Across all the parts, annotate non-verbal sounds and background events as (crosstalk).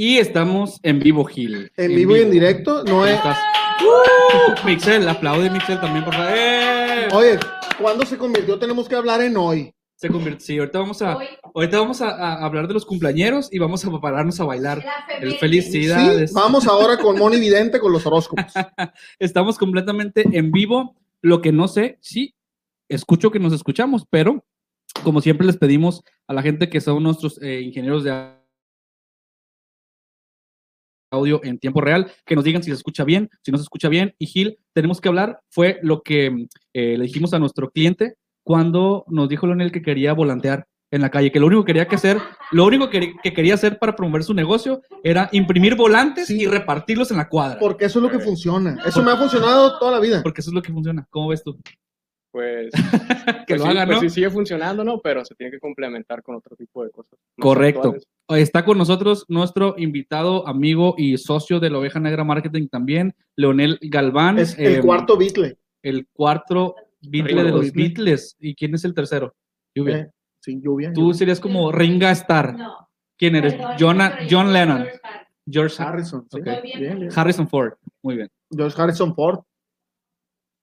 Y estamos en vivo, Gil. En, vivo, y en directo, no es. Uh, Mixel, aplaude Mixel también, por favor. ¡Eh! Oye, ¿cuándo se convirtió? Tenemos que hablar en hoy. Se convirtió, sí, ahorita vamos a, ahorita vamos a, a hablar de los cumpleañeros y vamos a prepararnos a bailar. El felicidades. Sí, vamos ahora con Moni Vidente con los horóscopos. (laughs) Estamos completamente en vivo. Lo que no sé, sí, escucho que nos escuchamos, pero como siempre les pedimos a la gente que son nuestros eh, ingenieros de audio en tiempo real, que nos digan si se escucha bien, si no se escucha bien. Y Gil, tenemos que hablar, fue lo que eh, le dijimos a nuestro cliente cuando nos dijo Leonel que quería volantear en la calle, que lo único que quería que hacer, lo único que, que quería hacer para promover su negocio era imprimir volantes y repartirlos en la cuadra. Porque eso es lo que funciona. Eso me ha funcionado toda la vida. Porque eso es lo que funciona. ¿Cómo ves tú? Pues, (laughs) que pues lo sí, haga, pues ¿no? sí sigue funcionando, ¿no? Pero se tiene que complementar con otro tipo de cosas. Correcto. actuales. Está con nosotros nuestro invitado, amigo y socio de la Oveja Negra Marketing también, Leonel Galván. Es el eh, cuarto Beatle. El cuarto Beatle de los Beatle. Beatles. ¿Y quién es el tercero? Lluvia. Eh, sí, lluvia. Tú serías como Ringa Starr. No. ¿Quién eres? Perdón, John, Lennon. Harrison. George Harrison. sí. Bien, bien. Harrison Ford. Muy bien. George Harrison Ford.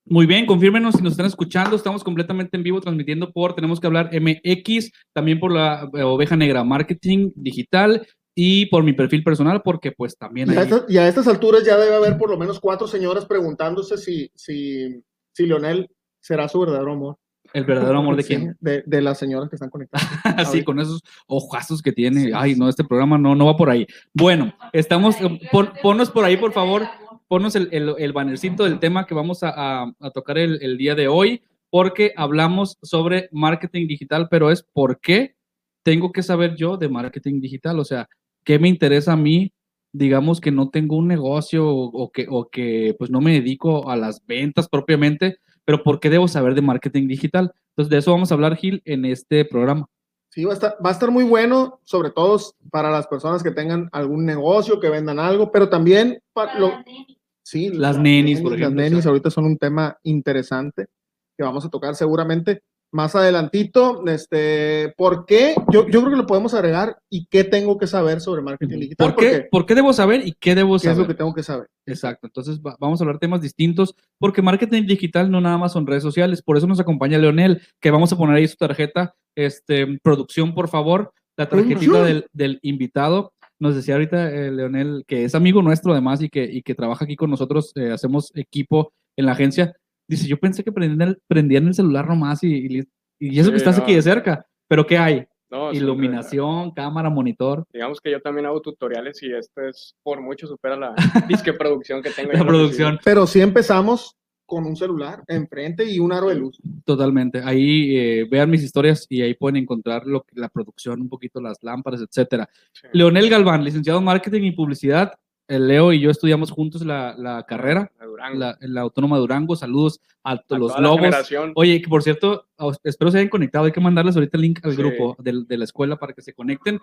Muy bien, confírmenos si nos están escuchando. Estamos completamente en vivo transmitiendo por Tenemos que hablar MX, también por la eh, Oveja Negra Marketing Digital y por mi perfil personal, porque pues también Y a, hay... estas, y a estas alturas ya debe haber por lo menos cuatro señoras preguntándose si, si, si Leonel será su verdadero amor. El verdadero amor de Sí, quién. De, de las señoras que están conectadas. (laughs) Así, Ahorita. con esos ojazos que tiene. Sí, Ay, sí. no, este programa no, no va por ahí. Bueno, estamos, eh, pon- ponnos por ahí, por favor, ponnos el, el, el bannercito del tema que vamos a, a- a tocar el, el día de hoy, porque hablamos sobre marketing digital, pero es por qué tengo que saber yo de marketing digital, o sea, ¿qué me interesa a mí? Digamos que no tengo un negocio o, o que, o que pues no me dedico a las ventas propiamente, pero ¿por qué debo saber de marketing digital? Entonces, de eso vamos a hablar, Gil, en este programa. Sí, va a, estar, va a estar muy bueno, sobre todo para las personas que tengan algún negocio, que vendan algo, pero también para lo, sí, Las nenis, por ejemplo, Las nenis ahorita son un tema interesante que vamos a tocar seguramente más adelantito. Este, ¿Por qué? Yo, yo creo que lo podemos agregar y qué tengo que saber sobre marketing digital. ¿Por qué, porque ¿Por qué debo saber y qué debo ¿Qué es saber? lo que tengo que saber? Exacto, entonces va- vamos a hablar temas distintos, porque marketing digital no nada más son redes sociales, por eso nos acompaña Leonel, que vamos a poner ahí su tarjeta, este, producción, por favor, la tarjetita del, del invitado. Nos decía ahorita eh, Leonel, que es amigo nuestro además y que, y que trabaja aquí con nosotros, eh, hacemos equipo en la agencia. Dice, yo pensé que prendían el, prendían el celular nomás y, y, y eso que Sí, estás no. aquí de cerca, pero ¿qué hay? No, sí, Iluminación, cámara, monitor. Digamos que yo también hago tutoriales y este es por mucho supera la (laughs) disque producción que tengo. La producción. Pero sí empezamos con un celular enfrente y un aro de luz. Totalmente. Ahí eh, vean mis historias y ahí pueden encontrar lo la producción, un poquito las lámparas, etcétera. Leonel Galván, licenciado en marketing y publicidad. Eh, Leo y yo estudiamos juntos la, la carrera la- en la Autónoma de Durango. Saludos a, los lobos. Oye, que por cierto, espero se hayan conectado. Hay que mandarles ahorita el link al Sí. grupo del- de, la escuela para que se conecten.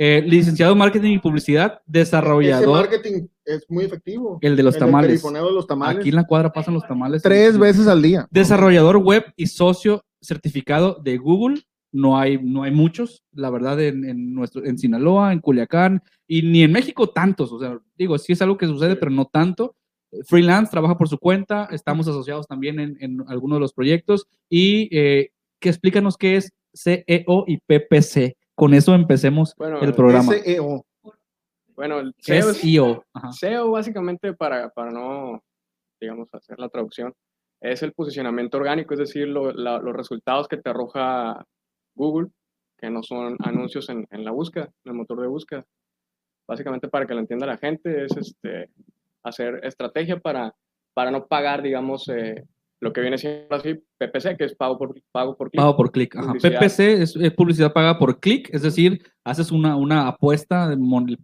Eh, licenciado en marketing y publicidad, Ese desarrollador, marketing es muy efectivo. el de los El tamales. perifoneo de los tamales. Aquí en la cuadra pasan los tamales. Tres veces al día. Desarrollador web y socio certificado de Google. No hay, no hay muchos, la verdad, en, en nuestro, en Sinaloa, en Culiacán y ni en México tantos. O sea, digo, sí es algo que sucede, pero no tanto. Freelance, trabaja por su cuenta, estamos asociados también en, en algunos de los proyectos y eh, que explícanos qué es SEO y PPC. Con eso empecemos Bueno, el programa. SEO. Bueno, el SEO, es- SEO. SEO básicamente para, para no, digamos, hacer la traducción, es el posicionamiento orgánico, es decir, lo- la- los resultados que te arroja Google, que no son anuncios en, en la búsqueda, en el motor de búsqueda. Básicamente para que lo entienda la gente es este, hacer estrategia para, para no pagar, digamos, eh, lo que viene siendo así PPC, que es pago por, pago por clic. Pago por clic. Ajá. PPC es, es publicidad paga por clic, es decir, haces una, una apuesta,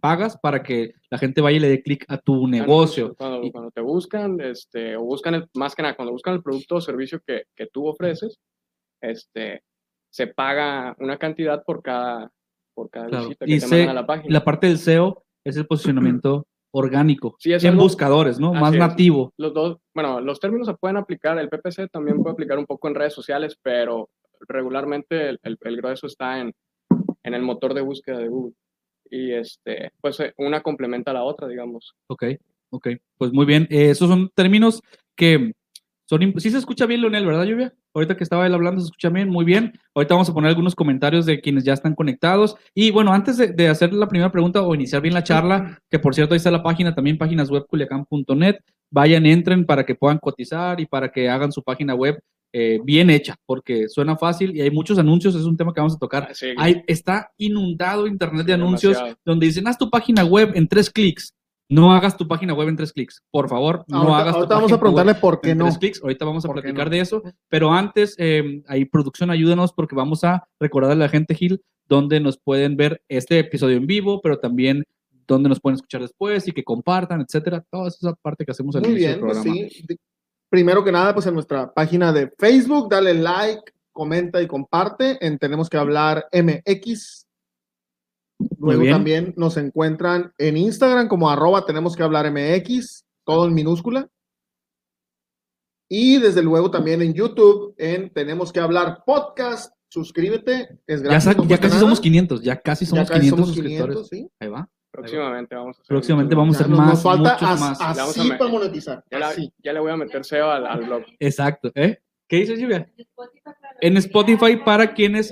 pagas para que la gente vaya y le dé clic a tu negocio. Cuando, Y- cuando te buscan, este, o buscan, el- más que nada, cuando buscan el producto o servicio que, que tú ofreces, este, se paga una cantidad por cada, por cada Claro. visita Y que te se- mandan a la página. La parte del SEO es el posicionamiento orgánico Sí, es en algo- buscadores, ¿no? Más es. nativo. Los dos, bueno, los términos se pueden aplicar, el PPC también puede aplicar un poco en redes sociales, pero regularmente el, el, el grueso está en, en el motor de búsqueda de Google. Y este, pues eh, una complementa a la otra, digamos. Ok, ok. Pues muy bien. Eh, esos son términos que son... Sí se escucha bien, Leonel, ¿verdad, Lluvia? Ahorita que estaba él hablando, se escucha bien, muy bien. Ahorita vamos a poner algunos comentarios de quienes ya están conectados. Y bueno, antes de, de hacer la primera pregunta o iniciar bien la charla, que por cierto ahí está la página también, páginaswebculiacán.net. Vayan, entren para que puedan cotizar y para que hagan su página web eh, bien hecha, porque suena fácil y hay muchos anuncios, es un tema que vamos a tocar. Hay, está inundado internet de anuncios demasiado. donde dicen, haz tu página web en tres clics. No hagas tu página web en tres clics. Por favor, no ahorita hagas tu ahorita vamos página a preguntarle web por qué en no. tres clics. Ahorita vamos a ¿Por qué platicar no? de eso. Pero antes, eh, ahí producción, ayúdanos porque vamos a recordarle a la gente, Gil, donde nos pueden ver este episodio en vivo, pero también donde nos pueden escuchar después y que compartan, etcétera. Toda esa parte que hacemos al Muy inicio bien, del pues programa. sí. Primero que nada, pues en nuestra página de Facebook, dale like, comenta y comparte en Tenemos que hablar MX. Luego también nos encuentran en Instagram como arroba Tenemos que hablar MX, todo en minúscula. Y desde luego también en YouTube en Tenemos que hablar podcast. Suscríbete, es Ya, gratis. no ya casi nada. somos 500, ya casi Ya somos casi 500 somos suscriptores. 500, sí. Ahí va. Próximamente vamos a hacer. Próximamente mucho- vamos a Ya hacer nos, más, nos falta muchos as- más. Le vamos a así para monetizar. Ya, la- ya le voy a meter SEO al, al blog. Exacto. ¿eh? ¿Qué dices, Lluvia? En Spotify para quienes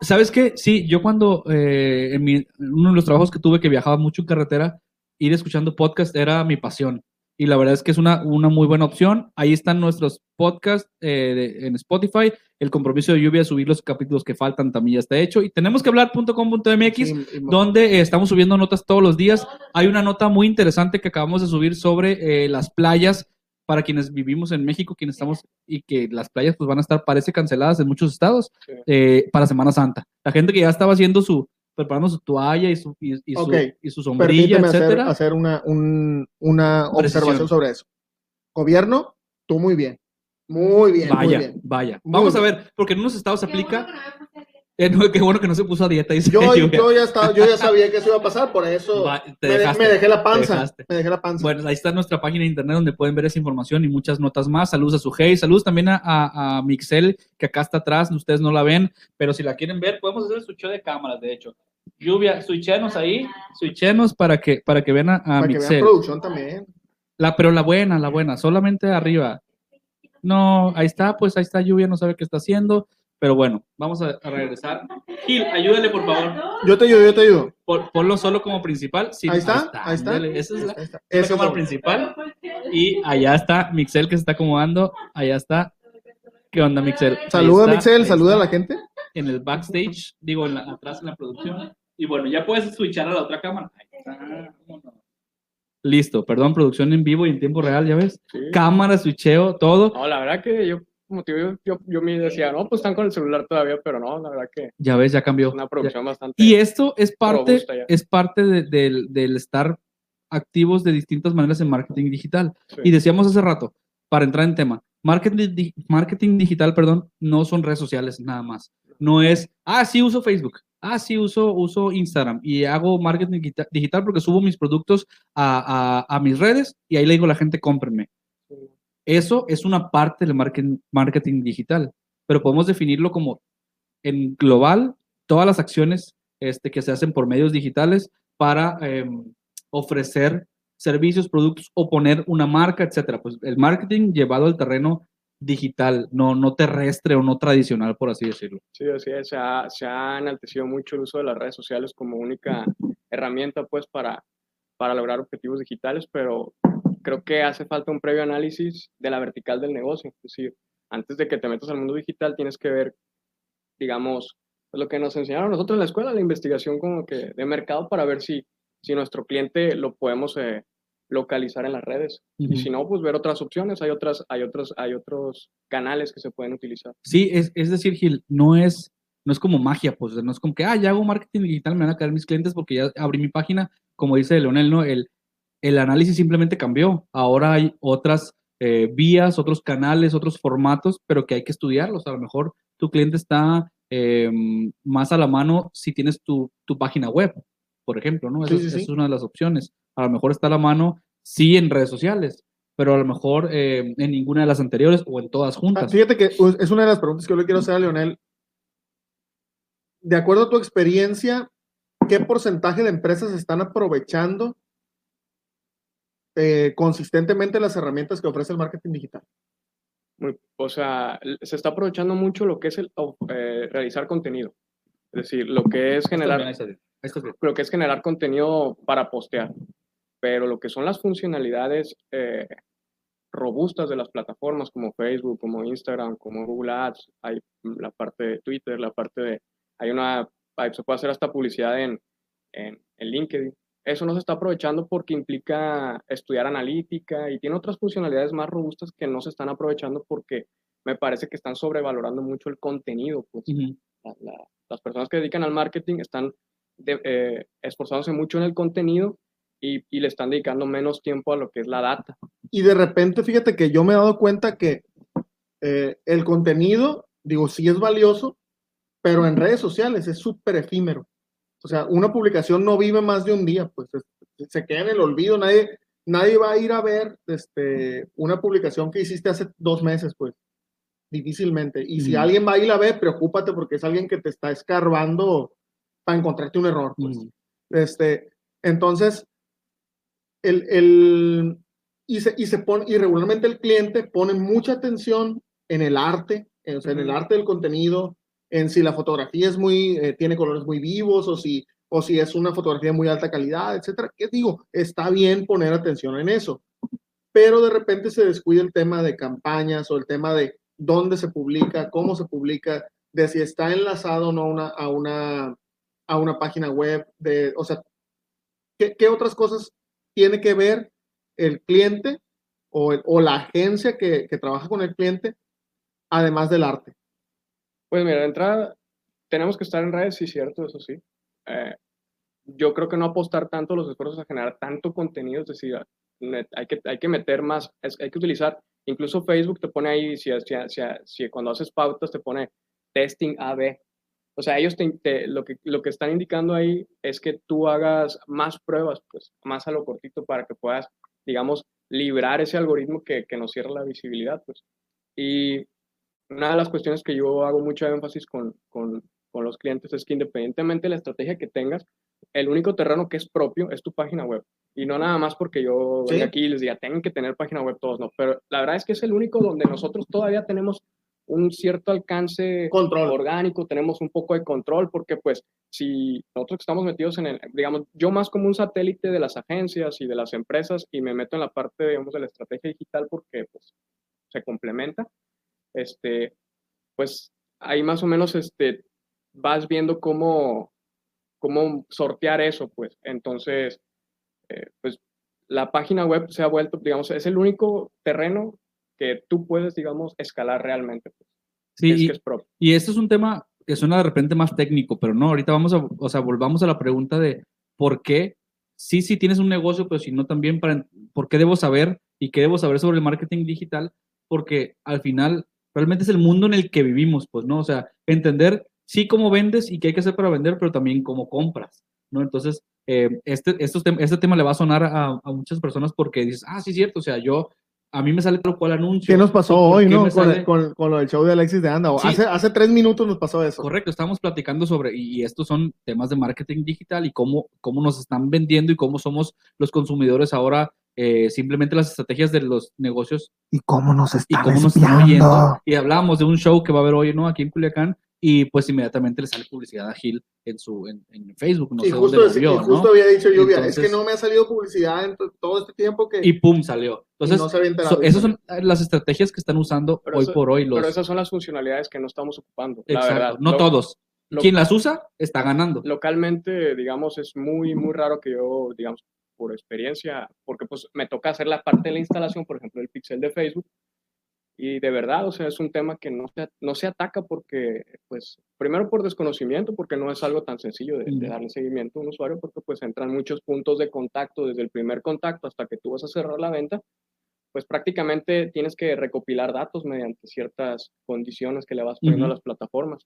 ¿Sabes qué? Sí, yo cuando eh, en, mi- uno de los trabajos que tuve que viajaba mucho en carretera, ir escuchando podcast era mi pasión. Y la verdad es que es una, una muy buena opción. Ahí están nuestros podcasts eh, de- en Spotify. El compromiso de lluvia de subir los capítulos que faltan también ya está hecho. Y tenemos que hablar.com.mx, Sí, donde eh, estamos subiendo notas todos los días. Hay una nota muy interesante que acabamos de subir sobre las playas para quienes vivimos en México, quienes estamos y que las playas pues van a estar, parece, canceladas en muchos estados Sí. eh, para Semana Santa. La gente que ya estaba haciendo su, preparando su toalla y su, y, y su, y su sombrilla, Permíteme hacer, etcétera. hacer una, un- una observación sobre eso. Gobierno, tú muy bien. Muy bien, vaya, muy bien. vaya. Muy Vamos a ver, porque en unos estados se aplica. Eh, no, qué bueno que no se puso a dieta. Dice Yo, (laughs) yo, ya estaba, yo ya sabía que eso iba a pasar, por eso Va, me, de- dejaste, me dejé la panza. Me dejé la panza. Bueno, ahí está nuestra página de internet donde pueden ver esa información y muchas notas más. Saludos a su hey, saludos también a, a, a Mixel, que acá está atrás, ustedes no la ven, pero si la quieren ver, podemos hacer el switcheo de cámaras, de hecho. Lluvia, switchenos ahí, switchenos para que, para que vean a, a para que vean Mixel. producción también. La, pero la buena, la buena, solamente arriba. No, ahí está, pues ahí está Lluvia, no sabe qué está haciendo, pero bueno, vamos a, a regresar. Gil, ayúdale, por favor. Yo te ayudo, yo te ayudo. Pon- ponlo solo como principal. Sí, ahí está, ahí está. Esa es la, cámara principal. Y allá está Mixel que se está acomodando. Allá está. ¿Qué onda, Mixel? Saluda, está, Mixel, saluda a la gente. En el backstage, digo, en la- atrás en la producción. Y bueno, ya puedes switchar a la otra cámara. Ahí está. Listo, perdón, producción en vivo y en tiempo real, ya ves. Sí. Cámara, switcheo, todo. No, la verdad que yo, como te digo, yo, yo me decía, no, pues están con el celular todavía, pero no, la verdad que Ya ves, ya es cambió. una Ya- producción bastante. Y esto es parte, es parte de- del, del estar activos de distintas maneras en marketing digital. Sí. Y decíamos hace rato, para entrar en tema, marketing, di- marketing digital, perdón, no son redes sociales nada más. No es, ah, sí uso Facebook, ah, sí uso, uso Instagram y hago marketing digita- digital porque subo mis productos a, a- a mis redes y ahí le digo a la gente, cómprenme. Eso es una parte del marketing, digital, pero podemos definirlo como en global todas las acciones este, que se hacen por medios digitales para em, ofrecer servicios, productos o poner una marca, etcétera. Pues el marketing llevado al terreno digital, no, no terrestre o no tradicional, por así decirlo. Sí, así es, se ha, se ha enaltecido mucho el uso de las redes sociales como única herramienta pues para, para lograr objetivos digitales, pero creo que hace falta un previo análisis de la vertical del negocio. Es decir, antes de que te metas al mundo digital tienes que ver, digamos, lo que nos enseñaron nosotros en la escuela, la investigación como que de mercado para ver si, si nuestro cliente lo podemos eh, localizar en las redes. Y si no, pues ver otras opciones, hay, otras, hay, otros, hay otros canales que se pueden utilizar. Sí, es, es decir, Gil, no es, no es como magia, pues no es como que, ah, ya hago marketing digital, me van a caer mis clientes porque ya abrí mi página, como dice Leonel, ¿no? El, el análisis simplemente cambió. Ahora hay otras eh, vías, otros canales, otros formatos, pero que hay que estudiarlos. A lo mejor tu cliente está em, más a la mano si tienes tu, tu página web, por ejemplo, ¿no? Esa, es una de las opciones. A lo mejor está a la mano, sí, en redes sociales, pero a lo mejor em, en ninguna de las anteriores o en todas juntas. Fíjate que es una de las preguntas que yo le quiero hacer a Leonel. De acuerdo a tu experiencia, ¿qué porcentaje de empresas están aprovechando eh, consistentemente las herramientas que ofrece el marketing digital? o sea, se está aprovechando mucho lo que es el eh, realizar contenido. Es decir, lo que es generar, lo que es generar contenido para postear. Pero lo que son las funcionalidades eh, robustas de las plataformas como Facebook, como Instagram, como Google Ads, hay la parte de Twitter, la parte de, hay una, se puede hacer hasta publicidad en, en, en LinkedIn eso no se está aprovechando porque implica estudiar analítica y tiene otras funcionalidades más robustas que no se están aprovechando porque me parece que están sobrevalorando mucho el contenido. Pues. las personas que dedican al marketing están eh, esforzándose mucho en el contenido y, y, le están dedicando menos tiempo a lo que es la data. Y de repente, fíjate que yo me he dado cuenta que eh, el contenido, digo, sí es valioso, pero en redes sociales es súper efímero. O sea, una publicación no vive más de un día, pues se queda en el olvido, nadie, nadie va a ir a ver este, una publicación que hiciste hace dos meses, pues difícilmente. Y si alguien va y la ve, preocúpate porque es alguien que te está escarbando para encontrarte un error, pues. Este, entonces, el, el, y, se, y, se pone, y regularmente el cliente pone mucha atención en el arte, o sea, en el arte del contenido, en si la fotografía es muy, eh, tiene colores muy vivos o si, o si es una fotografía de muy alta calidad, etcétera. ¿Qué digo? Está bien poner atención en eso, pero de repente se descuida el tema de campañas o el tema de dónde se publica, cómo se publica, de si está enlazado o no una, a, una, a una página web, de, o sea, ¿qué, qué otras cosas tiene que ver el cliente o, o la agencia que, que trabaja con el cliente, además del arte? Pues mira, de entrada, tenemos que estar en redes, sí, cierto, eso sí. Eh, yo creo que no apostar tanto los esfuerzos a generar tanto contenido, es decir, hay que, hay que meter más, hay que utilizar, incluso Facebook te pone ahí, si, si, si, cuando haces pautas te pone testing AB. O sea, ellos te, lo, que, lo que están indicando ahí es que tú hagas más pruebas, pues más a lo cortito para que puedas, digamos, librar ese algoritmo que, que nos cierra la visibilidad, pues. Y una de las cuestiones que yo hago mucho énfasis con, con, con, los clientes es que independientemente de la estrategia que tengas, el único terreno que es propio es tu página web. Y no nada más porque yo ¿Sí? aquí y les diga, tienen que tener página web todos, no. Pero la verdad es que es el único donde nosotros todavía tenemos un cierto alcance control. orgánico, tenemos un poco de control, porque pues si nosotros estamos metidos en el, digamos, yo más como un satélite de las agencias y de las empresas y me meto en la parte, digamos, de la estrategia digital porque pues se complementa, este, pues ahí más o menos este, vas viendo cómo, cómo sortear eso, pues. Entonces, eh, pues la página web se ha vuelto, digamos, es el único terreno que tú puedes, digamos, escalar realmente. Pues, sí, y, y este es un tema que suena de repente más técnico, pero no, ahorita vamos a, o sea, volvamos a la pregunta de por qué, sí, sí tienes un negocio, pero si no también, para, ¿por qué debo saber y qué debo saber sobre el marketing digital? Porque al final realmente es el mundo en el que vivimos, pues, ¿no? O sea, entender sí cómo vendes y qué hay que hacer para vender, pero también cómo compras, ¿no? Entonces, eh, este, este tema le va a sonar a, a, muchas personas porque dices, ah, sí, cierto, o sea, yo a mí me sale tal cual anuncio. ¿Qué nos pasó ¿Por hoy, no? Con, sale? con- con lo del show de Alexis de Anda. Sí. Hace, hace tres minutos nos pasó eso. Correcto, estamos platicando sobre, y y estos son temas de marketing digital y cómo, cómo nos están vendiendo y cómo somos los consumidores ahora, eh, simplemente las estrategias de los negocios ¿Y cómo nos y están cómo nos están espiando? oyendo. Y hablábamos de un show que va a haber hoy, ¿no? Aquí en Culiacán, y pues inmediatamente le sale publicidad a Gil en su en, en Facebook, no y sé justo, dónde lo justo ¿no? había dicho Lluvia, es Entonces- que no me ha salido publicidad en to- todo este tiempo que Y pum, salió. Entonces, no se había enterado. so- esas son las estrategias que están usando Pero hoy eso- por hoy los... Pero esas son las funcionalidades que no estamos ocupando, la Exacto, verdad. no Lo- todos. lo- Quien las usa, está ganando. localmente, digamos, es muy, muy raro que yo, digamos, por experiencia, porque pues me toca hacer la parte de la instalación, por ejemplo, el pixel de Facebook, y de verdad, o sea, es un tema que no se, no se ataca porque, pues, primero por desconocimiento, porque no es algo tan sencillo de, de darle seguimiento a un usuario, porque pues entran muchos puntos de contacto, desde el primer contacto hasta que tú vas a cerrar la venta, pues prácticamente tienes que recopilar datos mediante ciertas condiciones que le vas poniendo Ujú. a las plataformas.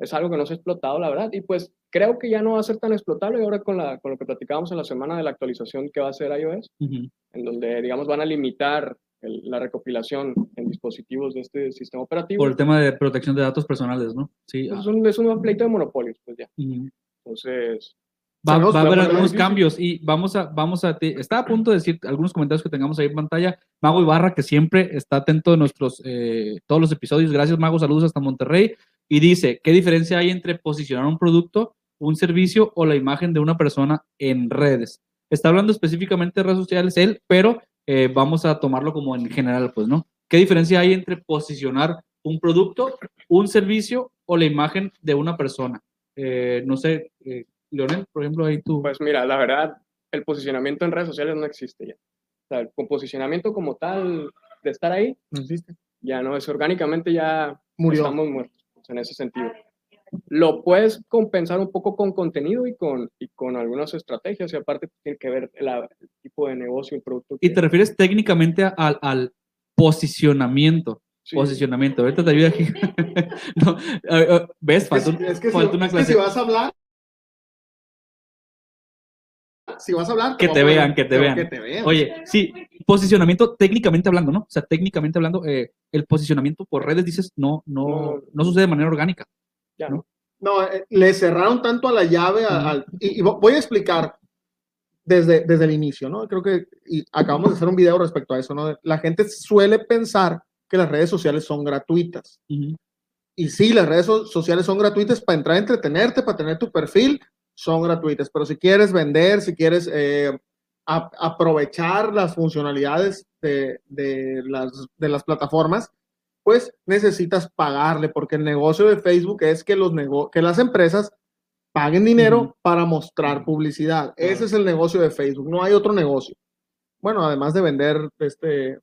Es algo que no se ha explotado, la verdad, y pues creo que ya no va a ser tan explotable ahora con, la, con lo que platicábamos en la semana de la actualización que va a hacer iOS, Ujú. en donde, digamos, van a limitar el- la recopilación en dispositivos de este sistema operativo. Por el tema de protección de datos personales, ¿no? Sí. Pues es, un, es un pleito de monopolios, pues ya. Ujú. Entonces, Va, a haber algunos difícil. cambios y vamos a, vamos a, te- está a punto de decir algunos comentarios que tengamos ahí en pantalla. Mago Ibarra, que siempre está atento de nuestros, eh, todos los episodios. Gracias, Mago. Saludos hasta Monterrey. Y dice, ¿qué diferencia hay entre posicionar un producto, un servicio o la imagen de una persona en redes? Está hablando específicamente de redes sociales él, pero eh, vamos a tomarlo como en general, pues, ¿no? ¿Qué diferencia hay entre posicionar un producto, un servicio o la imagen de una persona? Eh, no sé, eh, Leonel, por ejemplo, ahí tú. pues mira, la verdad, el posicionamiento en redes sociales no existe ya. O sea, el posicionamiento como tal de estar ahí, No existe. ya no es orgánicamente, ya Murió. estamos muertos pues, en ese sentido. Lo puedes compensar un poco con contenido y con, y con algunas estrategias, y aparte tiene que ver la- el tipo de negocio, el producto. Y que- te refieres técnicamente al, al posicionamiento. sí, Posicionamiento. Ahorita te ayuda aquí. (laughs) No, a- a- ¿Ves? Es que, Falta, es que si- falta una es que clase. si vas a hablar, si vas a hablar, Que te vean, que te vean. Que te vean. Oye, sí, posicionamiento técnicamente hablando, ¿no? O sea, técnicamente hablando, eh, el posicionamiento por redes, dices, no, no, No. no sucede de manera orgánica. ¿No? No, eh, le cerraron tanto a la llave a- al- y, y vo- voy a explicar desde, desde el inicio, ¿no? Creo que y acabamos de hacer un video respecto a eso, ¿no? La gente suele pensar que las redes sociales son gratuitas. Y sí, las redes so- sociales son gratuitas para entrar a entretenerte, para tener tu perfil, son gratuitas. Pero si quieres vender, si quieres eh, a- aprovechar las funcionalidades de, de las, de las plataformas, pues necesitas pagarle, porque el negocio de Facebook es que, los nego- que las empresas paguen dinero para mostrar publicidad. Ese es el negocio de Facebook, no hay otro negocio. Bueno, además de vender este,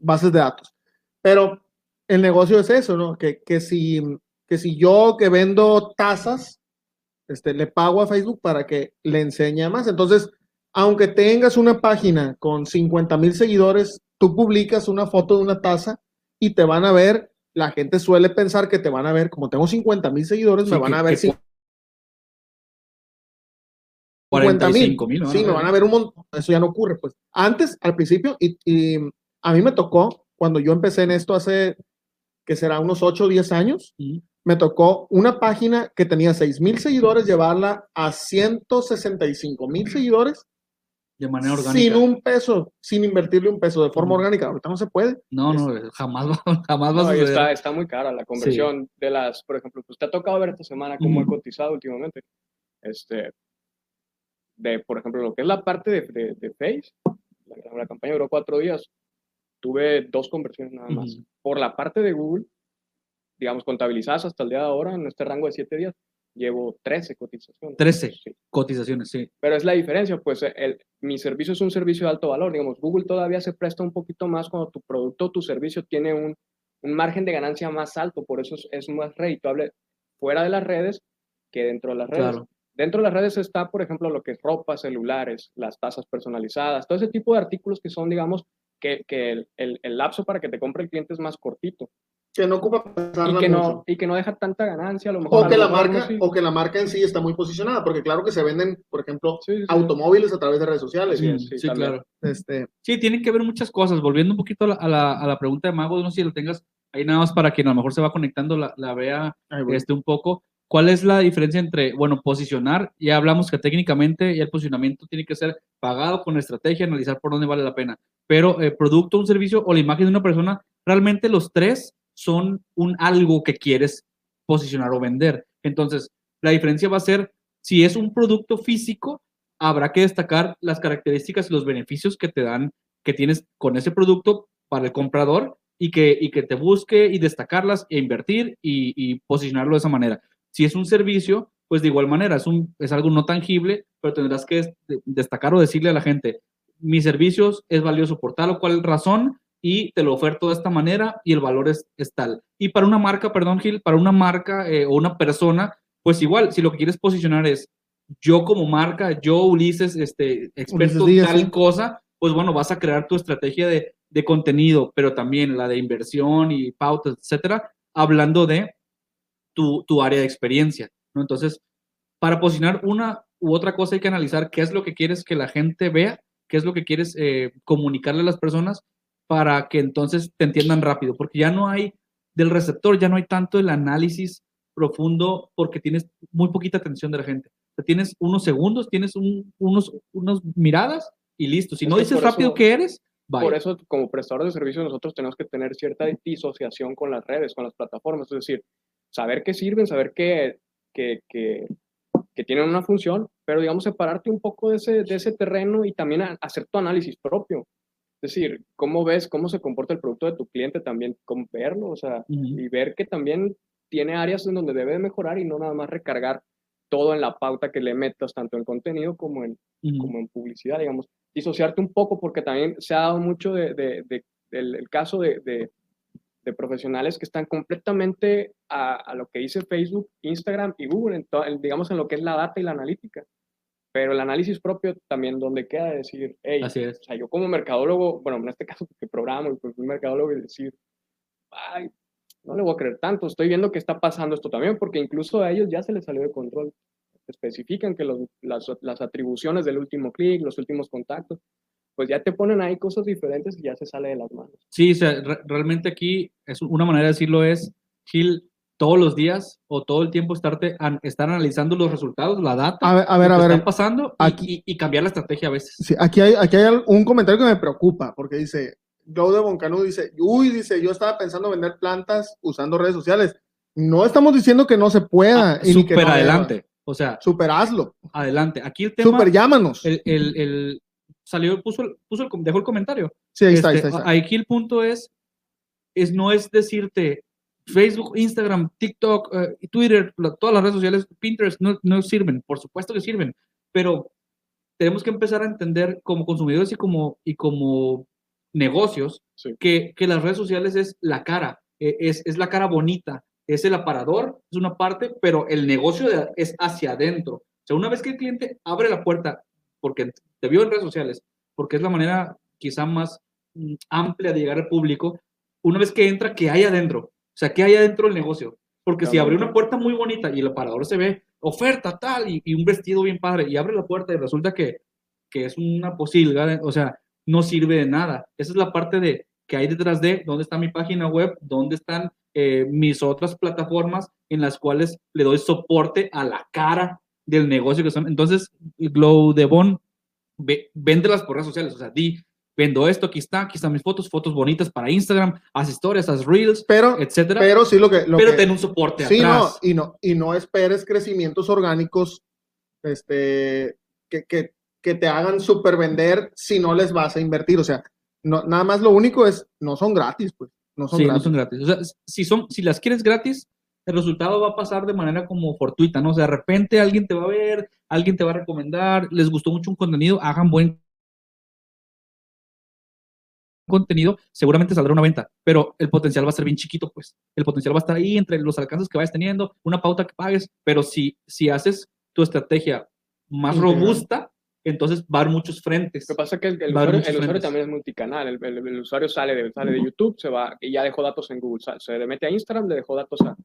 bases de datos. Pero el negocio es eso, ¿no? Que, que, si, que si yo que vendo tazas, este, le pago a Facebook para que le enseñe más. Entonces, aunque tengas una página con 50 mil seguidores, tú publicas una foto de una taza y te van a ver, la gente suele pensar que te van a ver, como tengo 50 mil seguidores, Sí, me van que- a ver que cin- 45 mil. ¿no? Sí, me van a ver un montón. Eso ya no ocurre, pues. Antes, al principio, y, y a mí me tocó, cuando yo empecé en esto hace, que será unos 8 o 10 años, Ujú. me tocó una página que tenía 6 mil seguidores, llevarla a 165 mil seguidores De manera orgánica. sin un peso, sin invertirle un peso de forma orgánica. Ahorita no se puede. No, no, jamás va, (laughs) jamás va a suceder. está, está muy cara la conversión de las, por ejemplo, pues te ha tocado ver esta semana cómo Ujú. he cotizado últimamente. Este, de, por ejemplo, lo que es la parte de, de, de Face, la, la campaña duró cuatro días, tuve dos conversiones nada más. Por la parte de Google, digamos, contabilizadas hasta el día de ahora, en este rango de siete días, llevo 13 cotizaciones. 13. Sí. Cotizaciones, sí. Pero es la diferencia, pues el, mi servicio es un servicio de alto valor, digamos, Google todavía se presta un poquito más cuando tu producto o tu servicio tiene un, un margen de ganancia más alto, por eso es, es más redituable fuera de las redes que dentro de las redes. Claro. Dentro de las redes está, por ejemplo, lo que es ropa, celulares, las tasas personalizadas, todo ese tipo de artículos que son, digamos, que, que el, el, el lapso para que te compre el cliente es más cortito. Que no ocupa pensarla y que, mucho. no, y que no deja tanta ganancia, a lo mejor. O que, la marca, sí. o que la marca en sí está muy posicionada, porque claro que se venden, por ejemplo, Sí, sí, sí. automóviles a través de redes sociales. Sí, sí, claro. Este, Sí, tienen que ver muchas cosas. Volviendo un poquito a la, a la, a la pregunta de Mago, no sé si lo tengas ahí nada más para quien a lo mejor se va conectando, la, la vea voy. este, un poco. ¿Cuál es la diferencia entre, bueno, posicionar? Ya hablamos que técnicamente ya el posicionamiento tiene que ser pagado con estrategia, analizar por dónde vale la pena. Pero eh, producto, un servicio o la imagen de una persona, realmente los tres son un algo que quieres posicionar o vender. Entonces, la diferencia va a ser, si es un producto físico, habrá que destacar las características y los beneficios que te dan, que tienes con ese producto para el comprador y que, y que te busque y destacarlas e invertir y, posicionarlo de esa manera. Si es un servicio, pues de igual manera, es, un, es algo no tangible, pero tendrás que des- destacar o decirle a la gente, mis servicios es valioso por tal o cual razón y te lo oferto de esta manera y el valor es, es tal. Y para una marca, perdón Gil, para una marca eh, o una persona, pues igual, si lo que quieres posicionar es yo como marca, yo Ulises, este, experto Díaz, tal sí. cosa, pues bueno, vas a crear tu estrategia de, de contenido, pero también la de inversión y pautas, etcétera, hablando de tu, tu área de experiencia, ¿no? Entonces, para posicionar una u otra cosa hay que analizar qué es lo que quieres que la gente vea, qué es lo que quieres eh, comunicarle a las personas para que entonces te entiendan rápido, porque ya no hay del receptor, ya no hay tanto el análisis profundo porque tienes muy poquita atención de la gente. O sea, tienes unos segundos, tienes un- unos, unos miradas y listo. Si Es no que dices rápido eso- qué eres, bye. Por eso, como prestadores de servicios, nosotros tenemos que tener cierta disociación con las redes, con las plataformas. Es decir, saber qué sirven, saber que, que, que, que tienen una función, pero digamos separarte un poco de ese, de ese terreno y también hacer tu análisis propio. Es decir, cómo ves, cómo se comporta el producto de tu cliente, también cómo verlo, o sea, y ver que también tiene áreas en donde debe de mejorar y no nada más recargar todo en la pauta que le metas, tanto en contenido como en, como en publicidad, digamos, disociarte un poco porque también se ha dado mucho de, de- de- del el caso de, profesionales que están completamente a, a lo que dice Facebook, Instagram y Google, en to- en, digamos en lo que es la data y la analítica. Pero el análisis propio también donde queda de decir, hey, Así es. o sea, yo como mercadólogo, bueno, en este caso que programo y pues un mercadólogo y decir, ay, no le voy a creer tanto, estoy viendo que está pasando esto también, porque incluso a ellos ya se les salió de control. Especifican que los- las, las atribuciones del último clic, los últimos contactos, pues ya te ponen ahí cosas diferentes y ya se sale de las manos. Sí, o sea, re- realmente aquí es una manera de decirlo es, Gil, todos los días o todo el tiempo estarte an- estar analizando los resultados, la data, A ver, a ver, lo a que ver. está pasando y- aquí- y, y cambiar la estrategia a veces. Sí, aquí hay, aquí hay un comentario que me preocupa, porque dice, Joe de Boncanu dice, uy, dice, yo estaba pensando vender plantas usando redes sociales. No estamos diciendo que no se pueda. Ah, y ni que super no adelante, o sea, deba. Super hazlo. adelante. Aquí el tema, Super llámanos. el, el- el- salió, puso, puso el, dejó el comentario. sí, ahí está, ahí Este, está. ahí está. Aquí el punto es, es, no es decirte Facebook, Instagram, TikTok, eh, Twitter, la- todas las redes sociales, Pinterest, no, no sirven, por supuesto que sirven, pero tenemos que empezar a entender como consumidores y como, y como negocios Sí. que, que las redes sociales es la cara, eh, es, es la cara bonita, es el aparador, es una parte, pero el negocio de- es hacia adentro. O sea, una vez que el cliente abre la puerta, porque te vio en redes sociales, porque es la manera quizá más mm, amplia de llegar al público, una vez que entra, que hay adentro? O sea, ¿qué hay adentro del negocio? Porque si abre una puerta muy bonita y el aparador se ve oferta tal y, y un vestido bien padre y abre la puerta y resulta que, que es una posilga, o sea, no sirve de nada. Esa es la parte de que hay detrás de dónde está mi página web, dónde están eh, mis otras plataformas en las cuales le doy soporte a la cara del negocio que son. Entonces, Glow de Bon, ve, véndelas por redes sociales, o sea, di, vendo esto, aquí está, aquí están mis fotos, fotos bonitas para Instagram, haz historias, haz reels, Pero, etcétera. pero sí lo que... Lo pero que- ten un soporte Sí, no, atrás. y no, y no esperes crecimientos orgánicos este, que, que, que te hagan super vender si no les vas a invertir. O sea, no, nada más lo único es, no son gratis, pues. No son sí, gratis. no son gratis. O sea, si, son, si las quieres gratis, el resultado va a pasar de manera como fortuita, ¿no? O sea, de repente alguien te va a ver, alguien te va a recomendar, les gustó mucho un contenido, hagan buen contenido, seguramente saldrá una venta, pero el potencial va a ser bien chiquito, pues. El potencial va a estar ahí entre los alcances que vayas teniendo, una pauta que pagues, pero si, si haces tu estrategia más Integral. robusta, entonces va a haber muchos frentes. Lo que pasa es que el, el usuario, el también es multicanal. El, el- usuario sale de, sale de YouTube, se va y ya dejó datos en Google. Se le mete a Instagram, le dejó datos a,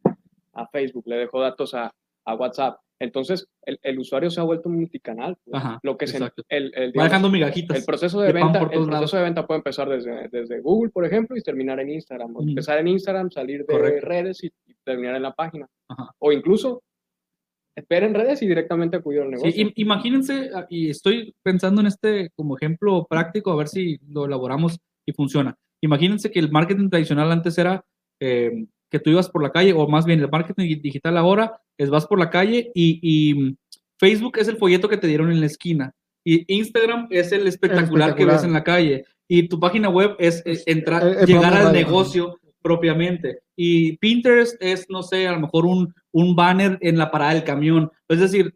a Facebook, le dejó datos a, a WhatsApp. Entonces, el, el usuario se ha vuelto multicanal. pues. Ajá, Lo que exacto. el, el, Va digamos, dejando migajitas. el proceso de de venta, el proceso lados. de venta puede empezar desde, desde Google, por ejemplo, y terminar en Instagram. O Ujú. Empezar en Instagram, salir de Correcto. redes y, y terminar en la página. Ajá. O incluso esperar en redes y directamente acudir al Sí, negocio. im- imagínense, ah, y estoy pensando en este como ejemplo práctico, a ver si lo elaboramos y funciona. Imagínense que el marketing tradicional antes era eh, que tú ibas por la calle, o más bien el marketing digital ahora es vas por la calle y, y, mm, Facebook es el folleto que te dieron en la esquina y Instagram es el espectacular, que espectacular. ves en la calle y tu página web es, eh, entrar, el- el llegar al negocio propiamente. Y Pinterest es, no sé, a lo mejor un, un banner en la parada del camión. Es decir,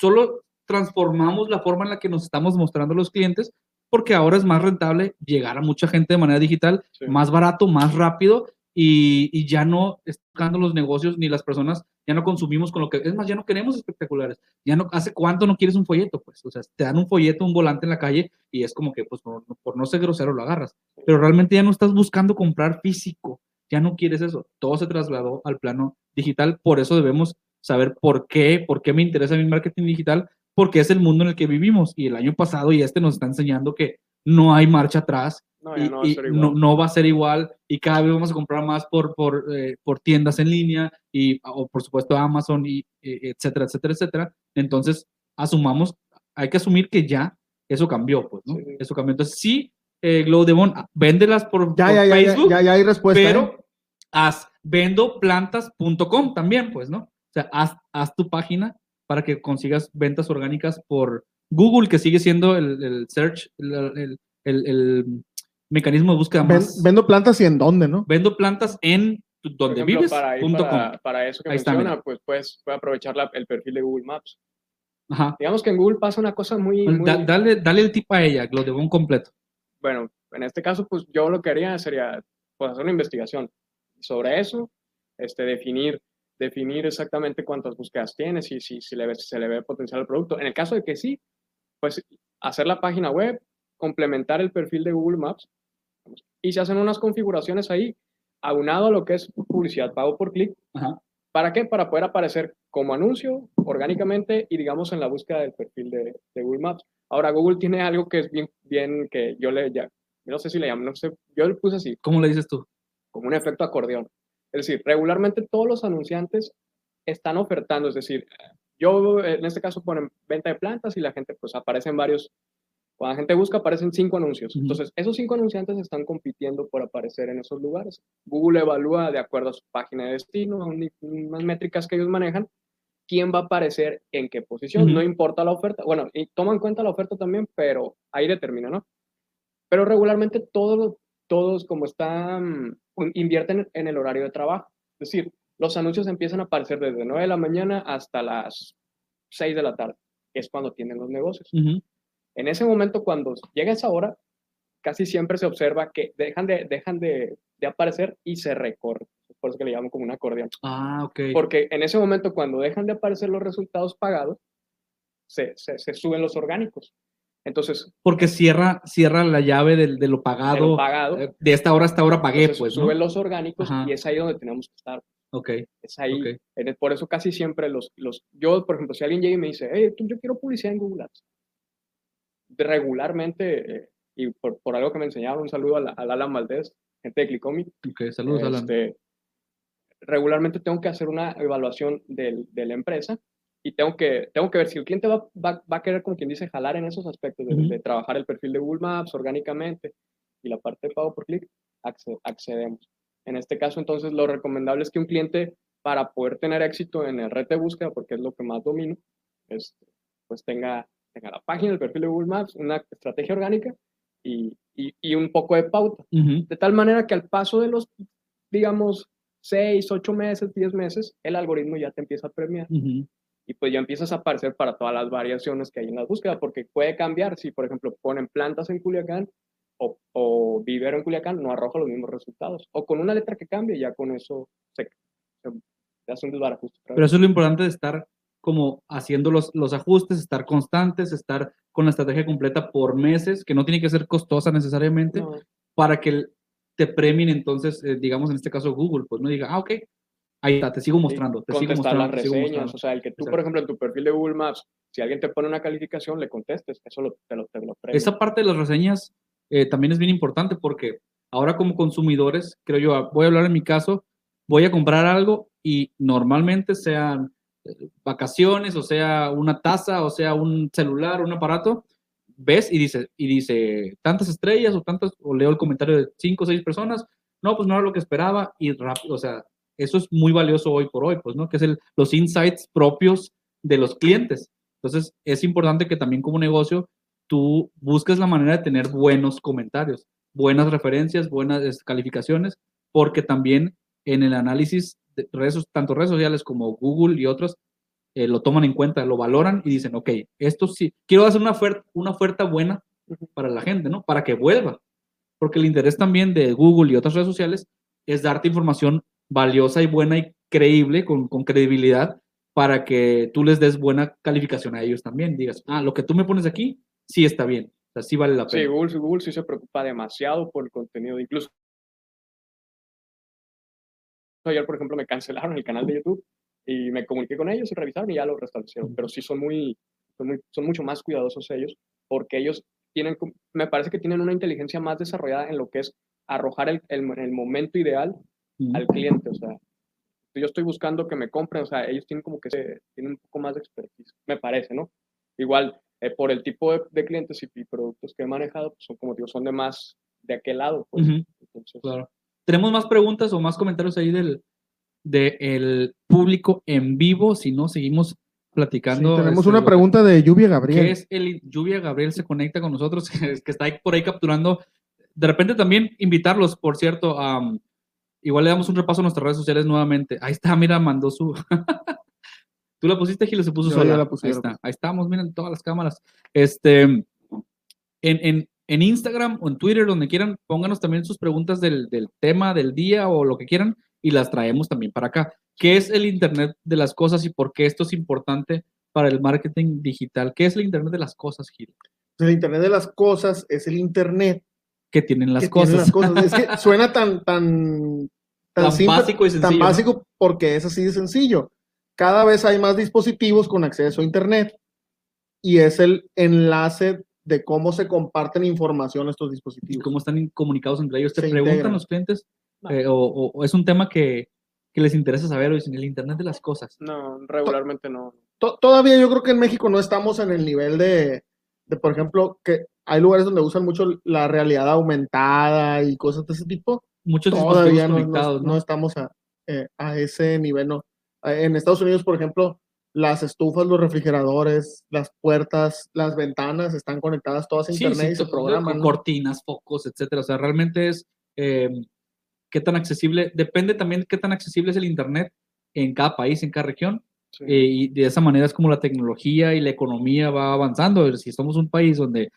solo transformamos la forma en la que nos estamos mostrando a los clientes porque ahora es más rentable llegar a mucha gente de manera digital, Sí. más barato, más rápido y, ya no están los negocios ni las personas, ya no consumimos con lo que, es más, ya no queremos espectaculares. Ya no, ¿hace cuánto no quieres un folleto? Pues, o sea, te dan un folleto, un volante en la calle y es como que, pues, por, por no ser grosero lo agarras. Pero realmente ya no estás buscando comprar físico, ya no quieres eso. Todo se trasladó al plano digital, por eso debemos saber por qué, por qué me interesa mi marketing digital, porque es el mundo en el que vivimos y el año pasado y este nos está enseñando que no hay marcha atrás No, ya y, no va a y ser no, igual. no va a ser igual y cada vez vamos a comprar más por, por, eh, por tiendas en línea y o por supuesto Amazon y eh, etcétera, etcétera, etcétera. Entonces, asumamos, hay que asumir que ya eso cambió, pues, ¿no? Sí. Eso cambió. Entonces, sí, eh, Glow Devon, véndelas por, Ya, por ya, ya, ya, Facebook, ya, ya hay respuesta. pero ¿eh? haz vendoplantas.com también, pues, ¿no? O sea, haz, haz tu página para que consigas ventas orgánicas por Google, que sigue siendo el, el search, el, el- el- el mecanismo de búsqueda Ven- más. vendo plantas y en dónde, ¿no? Vendo plantas en donde ejemplo, vives. para, para, com. para eso que Ahí está, menciona, mira. pues puedes, puedes aprovechar la- el perfil de Google Maps. Ajá. Digamos que en Google pasa una cosa muy, muy Da- dale, dale el tip a ella, Glow Devon completo. bueno, en este caso, pues yo lo que haría sería pues, hacer una investigación sobre eso, este, definir, definir exactamente cuántas búsquedas tienes y si, si, le ve- si se le ve potencial al producto. En el caso de que sí, pues hacer la página web, complementar el perfil de Google Maps y se hacen unas configuraciones ahí, aunado a lo que es publicidad pago por clic. ¿Para qué? Para poder aparecer como anuncio orgánicamente y digamos en la búsqueda del perfil de, de Google Maps. Ahora, Google tiene algo que es bien, bien que yo le, ya, no sé si le llamo, no sé, yo le puse así, ¿Cómo le dices tú? como un efecto acordeón. Es decir, regularmente todos los anunciantes están ofertando, es decir, yo en este caso ponen venta de plantas y la gente pues aparecen varios, cuando la gente busca aparecen cinco anuncios. Entonces, esos cinco anunciantes están compitiendo por aparecer en esos lugares. Google evalúa de acuerdo a su página de destino, a un- unas métricas que ellos manejan, quién va a aparecer en qué posición. No importa la oferta. Bueno, y toman en cuenta la oferta también, pero ahí determina, ¿no? Pero regularmente todos, todos como están, un- invierten en el horario de trabajo. Es decir, los anuncios empiezan a aparecer desde 9 de la mañana hasta las 6 de la tarde, es cuando tienen los negocios. Ujú. En ese momento, cuando llega esa hora, casi siempre se observa que dejan de, dejan de, de aparecer y se recorren. Por eso que le llaman como un acordeón. Ah, ok. Porque en ese momento, cuando dejan de aparecer los resultados pagados, se, se, se suben los orgánicos. Entonces, Porque cierra, cierra la llave del- de, lo de pagado. lo pagado, eh, De esta hora a esta hora pagué, pues, ¿no? suben los orgánicos Ajá. y es ahí donde tenemos que estar. Ok. Es ahí. Ok. en el- por eso casi siempre los, los... Yo, por ejemplo, si alguien llega y me dice, hey, tú, yo quiero publicidad en Google Ads. Regularmente, eh, y por, por algo que me enseñaron, un saludo a, la- a Alan Valdés, gente de Clicomi. Ok, saludos, Alan. este, regularmente tengo que hacer una evaluación del- de la empresa y tengo que, tengo que ver si el cliente va, va, va a querer, como quien dice, jalar en esos aspectos de, Ujú. de trabajar el perfil de Google Maps orgánicamente y la parte de pago por clic, acce- accedemos. En este caso, entonces, lo recomendable es que un cliente, para poder tener éxito en el red de búsqueda, porque es lo que más domino, este, pues tenga, tenga la página, el perfil de Google Maps, una estrategia orgánica y, y- y un poco de pauta. Ujú. De tal manera que al paso de los, digamos, 6, 8 meses, 10 meses, el algoritmo ya te empieza a premiar Ujú. y pues ya empiezas a aparecer para todas las variaciones que hay en la búsqueda, porque puede cambiar. Si, por ejemplo, ponen plantas en Culiacán o, o vivero en Culiacán, no arroja los mismos resultados. O con una letra que cambie, ya con eso se, se, se hace un desbarajuste. Pero eso es lo importante de estar como haciendo los, los ajustes, estar constantes, estar con la estrategia completa por meses, que no tiene que ser costosa necesariamente, No. para que te premien entonces, eh, digamos en este caso Google, pues no diga, ah, ok, ahí está, te sigo mostrando, te sigo mostrando, las te sigo reseñas, mostrando. o sea, el que tú, Exacto. por ejemplo, en tu perfil de Google Maps, si alguien te pone una calificación, le contestes, eso lo, te lo, te lo premia. Esa parte de las reseñas eh, también es bien importante porque ahora como consumidores, creo yo, ah, voy a hablar en mi caso, voy a comprar algo y normalmente sean vacaciones, o sea, una taza, o sea, un celular, un aparato, ves y dice, y dice tantas estrellas o tantas, o leo el comentario de cinco o seis personas, no, pues no era lo que esperaba y rápido, o sea, eso es muy valioso hoy por hoy, pues, ¿no? Que es el, los insights propios de los clientes. Entonces, es importante que también como negocio tú busques la manera de tener buenos comentarios, buenas referencias, buenas este, calificaciones, porque también en el análisis redes, tanto redes sociales como Google y otros, eh, lo toman en cuenta, lo valoran y dicen, ok, esto sí, quiero hacer una oferta, una oferta buena para la gente, ¿no? Para que vuelva. Porque el interés también de Google y otras redes sociales es darte información valiosa y buena y creíble, con, con credibilidad, para que tú les des buena calificación a ellos también. Digas, ah, lo que tú me pones aquí, sí está bien. O sea, sí vale la Sí, pena. Google, Google sí se preocupa demasiado por el contenido. Incluso ayer, por ejemplo, me cancelaron el canal de YouTube y me comuniqué con ellos y revisaron y ya lo restablecieron. Pero sí son muy, son muy, son mucho más cuidadosos ellos porque ellos tienen, me parece que tienen una inteligencia más desarrollada en lo que es arrojar el, el, el momento ideal al cliente. O sea, yo estoy buscando que me compren, o sea, ellos tienen como que se, tienen un poco más de expertise, me parece, ¿no? Igual, eh, por el tipo de, de clientes y, y productos que he manejado, pues son como digo, son de más de aquel lado. Pues. Ujú. Entonces, Claro. ¿Tenemos más preguntas o más comentarios ahí del, del público en vivo? Si no, seguimos Sí, platicando. tenemos este, una que- pregunta de Lluvia Gabriel. que es el Lluvia Gabriel se conecta con nosotros, (laughs) que está ahí por ahí capturando. De repente también invitarlos, por cierto, a, igual le damos un repaso a nuestras redes sociales nuevamente. Ahí está, mira, mandó su... (laughs) Tú la pusiste, Gil, o se puso Yo sola. ya la puse, ahí está, ahí estamos, miren todas las cámaras. Este, en, en, en Instagram o en Twitter, donde quieran, pónganos también sus preguntas del, del tema del día o lo que quieran y las traemos también para acá. ¿Qué es el Internet de las cosas y por qué esto es importante para el marketing digital? ¿Qué es el Internet de las cosas, Gil? El Internet de las cosas es el Internet que tienen las que cosas. las cosas. Es que (laughs) suena tan, tan, tan, Tan simple, básico y tan sencillo, ¿no? básico porque es así de sencillo. Cada vez hay más dispositivos con acceso a Internet y es el enlace de cómo se comparten información estos y dispositivos. cómo están comunicados entre ellos. ¿Te Se preguntan integran. los clientes? No. eh, o, o- o es un tema que, que les interesa saber o dicen el Internet de las cosas? no, regularmente no. To- Todavía yo creo que en México no estamos en el nivel de, de, por ejemplo, que hay lugares donde usan mucho la realidad aumentada y cosas de ese tipo. Muchos Todavía dispositivos no, no- conectados, no ¿no? estamos a, eh, a ese nivel, no. Eh, En Estados Unidos, por ejemplo, las estufas, los refrigeradores, las puertas, las ventanas están conectadas todas a Sí, internet sí, y se programan. cortinas, focos, etcétera. O sea, realmente es eh, qué tan accesible, depende también qué tan accesible es el Internet en cada país, en cada región. Sí. eh, y de esa manera es como la tecnología y la economía va avanzando. Si somos un país donde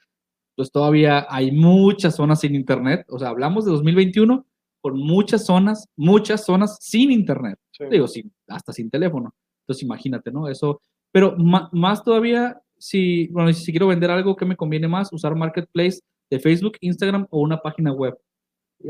pues todavía hay muchas zonas sin internet, o sea, hablamos de 2021 con muchas zonas, muchas zonas sin internet, Sí. digo, sin, hasta sin teléfono. Entonces imagínate, ¿no? Eso, pero más todavía, si, bueno, si quiero vender algo, ¿qué me conviene más? Usar Marketplace de Facebook, Instagram o una página web.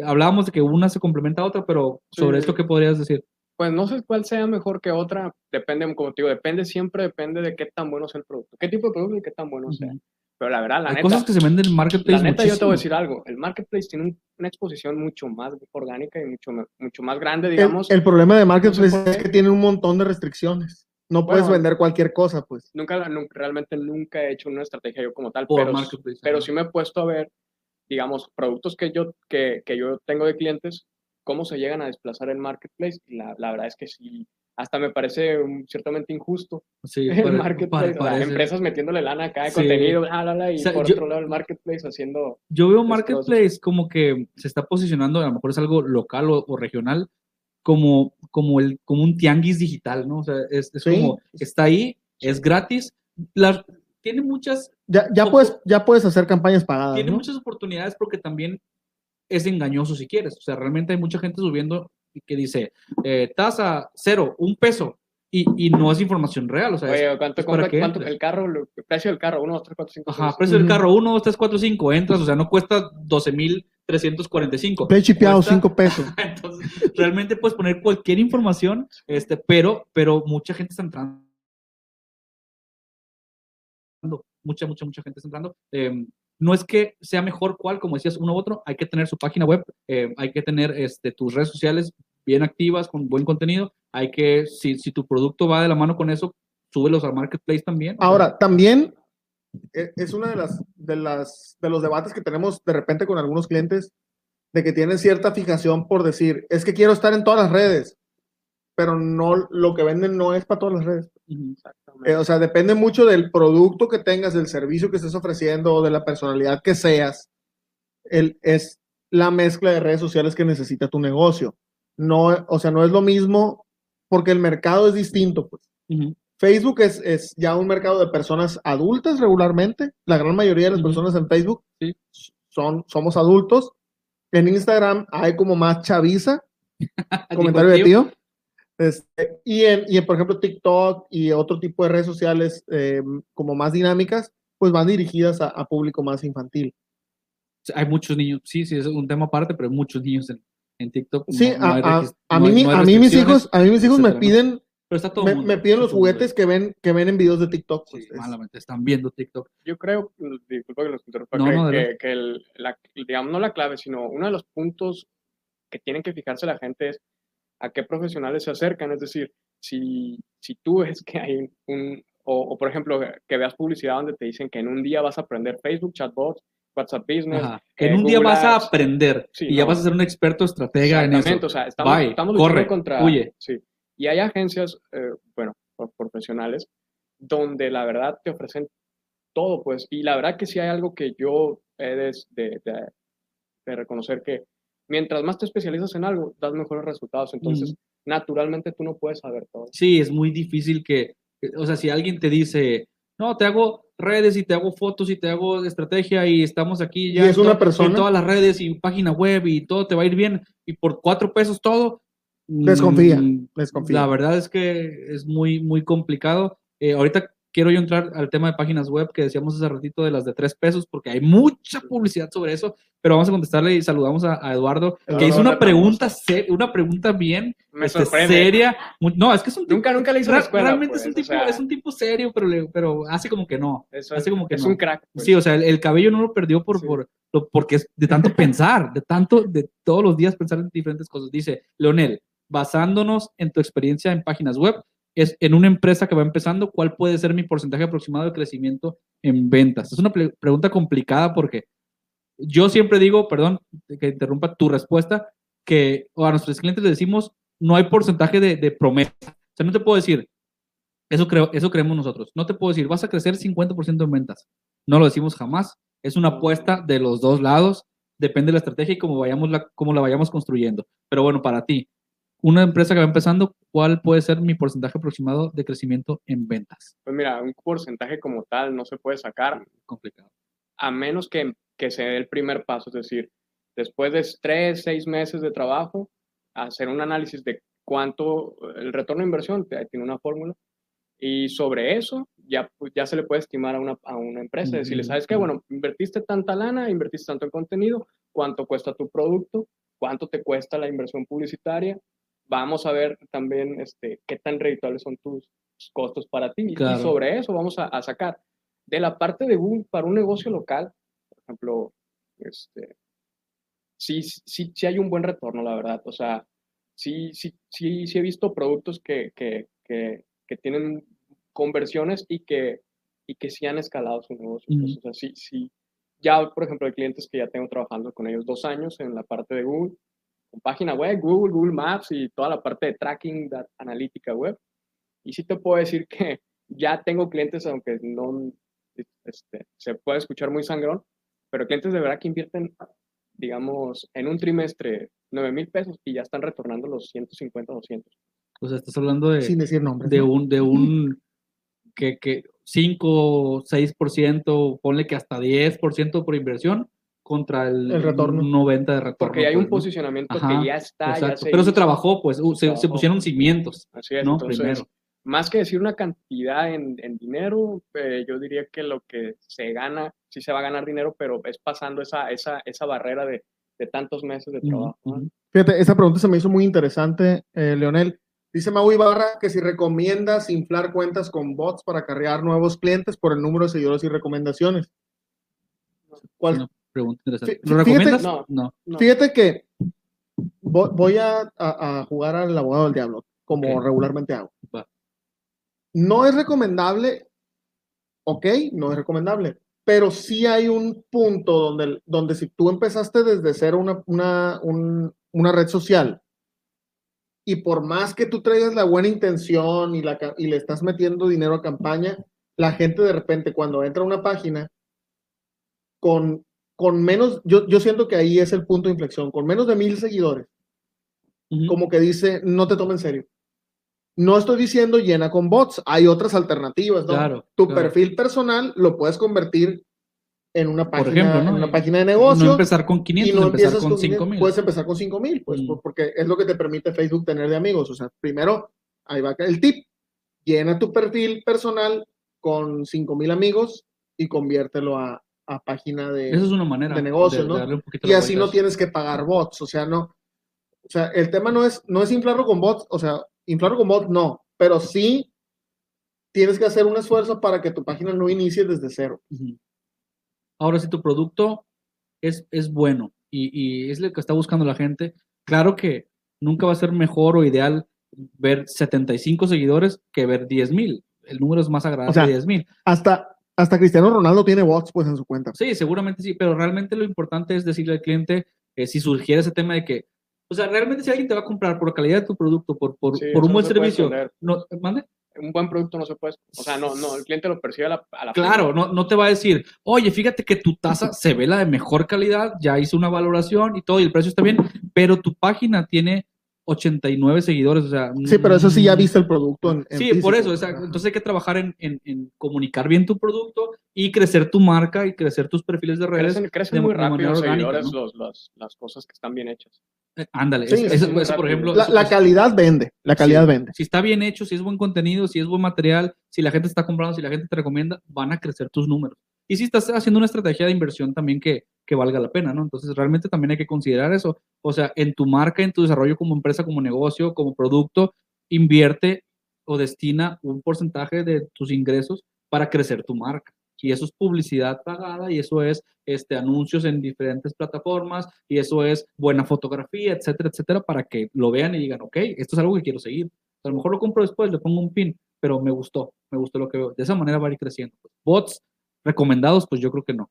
Hablábamos de que una se complementa a otra, pero sobre Sí. esto, ¿qué podrías decir? Pues no sé cuál sea mejor que otra, depende, como te digo, depende siempre, depende de qué tan bueno sea el producto, qué tipo de producto y qué tan bueno sea. Pero la verdad, la Hay neta, cosas que se venden en la Marketplace neta yo te voy a decir algo, el marketplace tiene un- una exposición mucho más orgánica y mucho, mucho más grande, digamos. el problema de Marketplace es que tiene un montón de restricciones. No puedes Bueno. vender cualquier cosa, pues. nunca, la- nun- realmente nunca he hecho una estrategia yo como tal, Por pero, Marketplace, pero sí me he puesto a ver, digamos, productos que yo, que, que yo tengo de clientes, cómo se llegan a desplazar en marketplace. Y la, la verdad es que sí, hasta me parece um, ciertamente injusto Sí, (laughs) el pare- marketplace, sea, parece. empresas metiéndole lana a cada Sí. contenido, bla, bla, bla, y O sea, por yo- otro lado el marketplace haciendo... Yo veo. Marketplace como que se está posicionando, a lo mejor es algo local o, o regional, como, como, el, como un tianguis digital, ¿no? O sea, es, es Sí. como, está ahí, es gratis, las, tiene muchas, Ya, ya, puedes, ya puedes hacer campañas pagadas, tiene ¿no? muchas oportunidades porque también es engañoso si quieres. O sea, realmente hay mucha gente subiendo que dice, eh, tasa cero, un peso, y, y no es información real. O sea, Oye, ¿cuánto, es cuánto- el carro, el precio del carro? 1, 2, 3, 4, 5, Ajá, precio del Ujú. carro 1, 2, 3, 4, 5, entras, o sea, no cuesta 12,345. Pe chipeado, Cuesta- 5 pesos. (laughs) Entonces, realmente puedes poner cualquier información, este, pero, pero mucha gente está entrando. Mucha, mucha, mucha gente está entrando. Eh, no es que sea mejor cual, como decías, uno u otro, hay que tener su página web, eh, hay que tener este, tus redes sociales bien activas, con buen contenido, hay que, si, si tu producto va de la mano con eso, súbelos al marketplace también. Ahora, también e- es una de las, de las de los debates que tenemos de repente con algunos clientes de que tienen cierta fijación por decir, es que quiero estar en todas las redes, pero no lo que venden no es para todas las redes. Exactamente. Eh, o sea, depende mucho del producto que tengas, del servicio que estés ofreciendo o de la personalidad que seas. El, es la mezcla de redes sociales que necesita tu negocio. No, o sea, no es lo mismo porque el mercado es distinto, pues. Ujú. Facebook es, es ya un mercado de personas adultas regularmente. La gran mayoría de las Ujú. personas en Facebook Sí. son, somos adultos. En Instagram hay como más chaviza, (laughs) comentario de tío. Este, y, en, y en, por ejemplo, TikTok y otro tipo de redes sociales eh, como más dinámicas, pues van dirigidas a, a público más infantil. Hay muchos niños, sí, sí, es un tema aparte, pero hay muchos niños en, en TikTok. Sí, no- no hay a, no mí, hay- a mí mis hijos, a mí mis hijos me piden, Pero está todo me, mundo, me piden los mundo juguetes que ven, que ven en videos de TikTok. Sí, pues, es- malamente, están viendo TikTok. Yo creo, disculpa que los interrumpa, No, que, no, que- que el- la- digamos, no la clave, sino uno de los puntos que tienen que fijarse la gente es a qué profesionales se acercan. Es decir, si, si tú ves que hay un, un- o, o, por ejemplo, que veas publicidad donde te dicen que en un día vas a aprender Facebook, chatbots, WhatsApp Business. Ajá. Que en eh, un día vas a aprender Sí, y ya vas a ser un experto estratega en eso. o sea, estamos, Bye, estamos luchando corre, contra... huye. Sí. Y hay agencias, eh, bueno, pro- profesionales, donde la verdad te ofrecen todo, pues, y la verdad que sí hay algo que yo he de, de- de- de reconocer que mientras más te especializas en algo, das mejores resultados, entonces, Ujú. naturalmente tú no puedes saber todo. Sí, es muy difícil que, o sea, si alguien te dice, no, te hago redes y te hago fotos y te hago estrategia y estamos aquí ya Y es en una persona. en todas las redes y página web y todo te va a ir bien y por cuatro pesos todo. Desconfía, mm, desconfía. La verdad es que es muy, muy complicado. Eh, ahorita quiero yo entrar al tema de páginas web que decíamos hace ratito de las de tres pesos porque hay mucha publicidad sobre eso, pero vamos a contestarle y saludamos a, a Eduardo que hizo una pregunta, una pregunta bien Me este, seria. No, es que es un tipo Nunca, nunca le la Ra- escuela. realmente es, pues, un o tipo, sea, es un tipo serio, pero, le- pero hace como que no. eso hace es, como que es no. un crack. pues. Sí, o sea, el, el cabello no lo perdió por, Sí. por lo- porque es de tanto pensar, de tanto, de todos los días pensar en diferentes cosas. Dice, Leonel, basándonos en tu experiencia en páginas web, es en una empresa que va empezando, ¿cuál puede ser mi porcentaje aproximado de crecimiento en ventas? Es una pregunta complicada porque yo siempre digo, perdón, que interrumpa tu respuesta, que a nuestros clientes les decimos, no hay porcentaje de, promesa. O sea, no te puedo decir, eso, eso creemos nosotros. No te puedo decir, vas a crecer 50% en ventas. No lo decimos jamás. Es una apuesta de los dos lados. Depende de la estrategia y cómo, vayamos la, cómo la vayamos construyendo. Pero bueno, para ti, una empresa que va empezando, ¿cuál puede ser mi porcentaje aproximado de crecimiento en ventas? Pues mira, un porcentaje como tal no se puede sacar Complicado. a menos que, que se dé el primer paso, es decir, después de tres, seis meses de trabajo, hacer un análisis de cuánto el retorno de inversión, tiene una fórmula, y sobre eso ya, pues, ya se le puede estimar a una, a una empresa, decirle, ¿sabes qué? Bueno, invertiste tanta lana, invertiste tanto en contenido, ¿cuánto cuesta tu producto? ¿Cuánto te cuesta la inversión publicitaria? Vamos a ver también este, qué tan redituables son tus costos para ti. Y- Claro. Y sobre eso vamos a, a sacar. De la parte de Google para un negocio local, por ejemplo, este, sí, sí, sí hay un buen retorno, la verdad. O sea, sí, sí, sí, sí he visto productos que, que, que, que tienen conversiones y que, y que sí han escalado su negocio. pues, Ujú. o sea, sí, sí. Ya, por ejemplo, hay clientes que ya tengo trabajando con ellos dos años en la parte de Google, con página web, Google, Google Maps y toda la parte de tracking, de analítica web. Y sí te puedo decir que ya tengo clientes, aunque no este, se puede escuchar muy sangrón, pero clientes de verdad que invierten, digamos, en un trimestre 9 mil pesos y ya están retornando los 150, 200. O sea, estás hablando de, sin decir nombres. de ¿no? un, de un que, que 5, 6%, ponle que hasta 10% por inversión contra el, El retorno. 90 de retorno. Porque ya hay un pues, posicionamiento Ajá, que ya está. ya. Pero se trabajó, pues, uh, se, pusieron cimientos, Así es, ¿no? entonces, Primero. más que decir una cantidad en, en dinero, eh, yo diría que lo que se gana, sí se va a ganar dinero, pero es pasando esa, esa, esa barrera de, de tantos meses de trabajo. Fíjate, esa pregunta se me hizo muy interesante, eh, Leonel. Dice Mau Ibarra que si recomiendas inflar cuentas con bots para acarrear nuevos clientes por el número de seguidores y recomendaciones. ¿Cuál? Pregunta interesante. ¿Lo fíjate- recomiendas? No. No. No. Fíjate que vo- voy a, a- a jugar al abogado del diablo, como Ok. regularmente hago. Va. No es recomendable, ok, no es recomendable, pero sí hay un punto donde, donde si tú empezaste desde cero una, una, un- una red social y por más que tú traigas la buena intención y, la, y le estás metiendo dinero a campaña, la gente de repente cuando entra a una página con, con menos, yo, yo siento que ahí es el punto de inflexión, con menos de mil seguidores, como que dice, no te tome en serio. No estoy diciendo llena con bots, hay otras alternativas, ¿no? Claro, tu claro. perfil personal lo puedes convertir en una Por página, ejemplo, ¿no? en una página de No negocio empezar con y 500, no empezar con con 5 mil. Puedes empezar con 5 mil, pues, Mm. por- porque es lo que te permite Facebook tener de amigos. O sea, primero, ahí va el tip, llena tu perfil personal con 5 mil amigos y conviértelo a, a página de... Esa es una manera de negocio, ¿no? y así no tienes que pagar bots, o sea, no. O sea, el tema no es, no es inflarlo con bots, o sea, inflarlo con bots no, pero sí tienes que hacer un esfuerzo para que tu página no inicie desde cero. Ahora, si tu producto es, es bueno y, y es lo que está buscando la gente, claro que nunca va a ser mejor o ideal ver 75 seguidores que ver 10 mil. El número es más agradable O sea, de 10 mil. Hasta, hasta Cristiano Ronaldo tiene bots pues en su cuenta. Sí, seguramente sí, pero realmente lo importante es decirle al cliente, eh, si surgiera ese tema de que, o sea, realmente si alguien te va a comprar por la calidad de tu producto, por, por, Sí, por un no buen se servicio, no, ¿mande? Un buen producto no se puede, o sea, no, no, el cliente lo percibe a la, a la Claro, no, no te va a decir, oye, fíjate que tu taza se ve la de mejor calidad, ya hice una valoración y todo, y el precio está bien, pero tu página tiene 89 seguidores, o sea... Sí, pero eso sí ya mm, viste el producto en, en Sí, físico. por eso, o sea, entonces hay que trabajar en, en- en comunicar bien tu producto y crecer tu marca y crecer tus perfiles de redes. Crecen, crecen de- muy de rápido manera los orgánica, seguidores, ¿no? los, los- las cosas que están bien hechas. Eh, ándale, Sí, es- sí, eso, eso, por ejemplo... la, eso- la eso- calidad vende, la calidad Sí. vende. si está bien hecho, si es buen contenido, si es buen material, si la gente está comprando, si la gente te recomienda, van a crecer tus números. Y si estás haciendo una estrategia de inversión también que, que valga la pena, ¿no? Entonces, realmente también hay que considerar eso. O sea, en tu marca, en tu desarrollo como empresa, como negocio, como producto, invierte o destina un porcentaje de tus ingresos para crecer tu marca. Y eso es publicidad pagada y eso es este, anuncios en diferentes plataformas y eso es buena fotografía, etcétera, etcétera, para que lo vean y digan, ok, esto es algo que quiero seguir. A lo mejor lo compro después, le pongo un pin, pero me gustó, me gustó lo que veo. De esa manera va a ir creciendo. Bots recomendados, pues yo creo que no.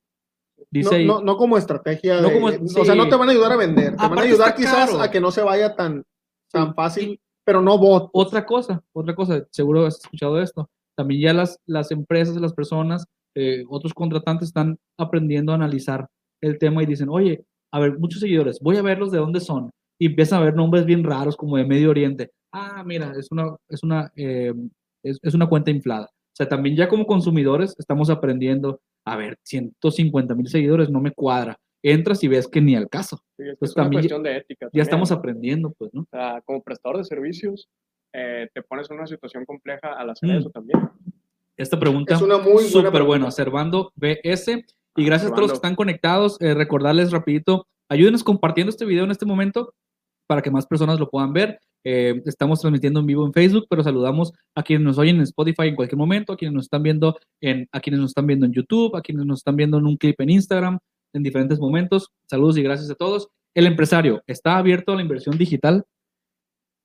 Dice No, ahí, no, no como estrategia. No de- como- O sea, no te van a ayudar a vender. Te van a ayudar quizás caro. a que no se vaya tan, tan Sí. fácil, pero no bot. otra cosa, otra cosa, seguro has escuchado esto. También ya las, las empresas, las personas, eh, otros contratantes están aprendiendo a analizar el tema y dicen, oye, a ver, muchos seguidores, voy a verlos de dónde son. Y empiezan a ver nombres bien raros como de Medio Oriente. Ah, mira, es una, es una, eh, es, es una cuenta inflada. O sea, también ya como consumidores estamos aprendiendo, a ver, 150 mil seguidores no me cuadra. Entras y ves que ni al caso. Sí, es, Pues es una también cuestión de ética. Ya también. estamos aprendiendo, pues, ¿no? O sea, como prestador de servicios, eh, te pones en una situación compleja al hacer Mm. eso también. Esta pregunta Es una muy súper buena. Servando BS. Y gracias a todos los que están conectados. eh, recordarles rapidito, ayúdenos compartiendo este video en este momento para que más personas lo puedan ver. Eh, estamos transmitiendo en vivo en Facebook, pero saludamos a quienes nos oyen en Spotify en cualquier momento, a quienes nos están viendo en, a quienes nos están viendo en YouTube, a quienes nos están viendo en un clip en Instagram, en diferentes momentos. Saludos y gracias a todos. El empresario, ¿está abierto a la inversión digital?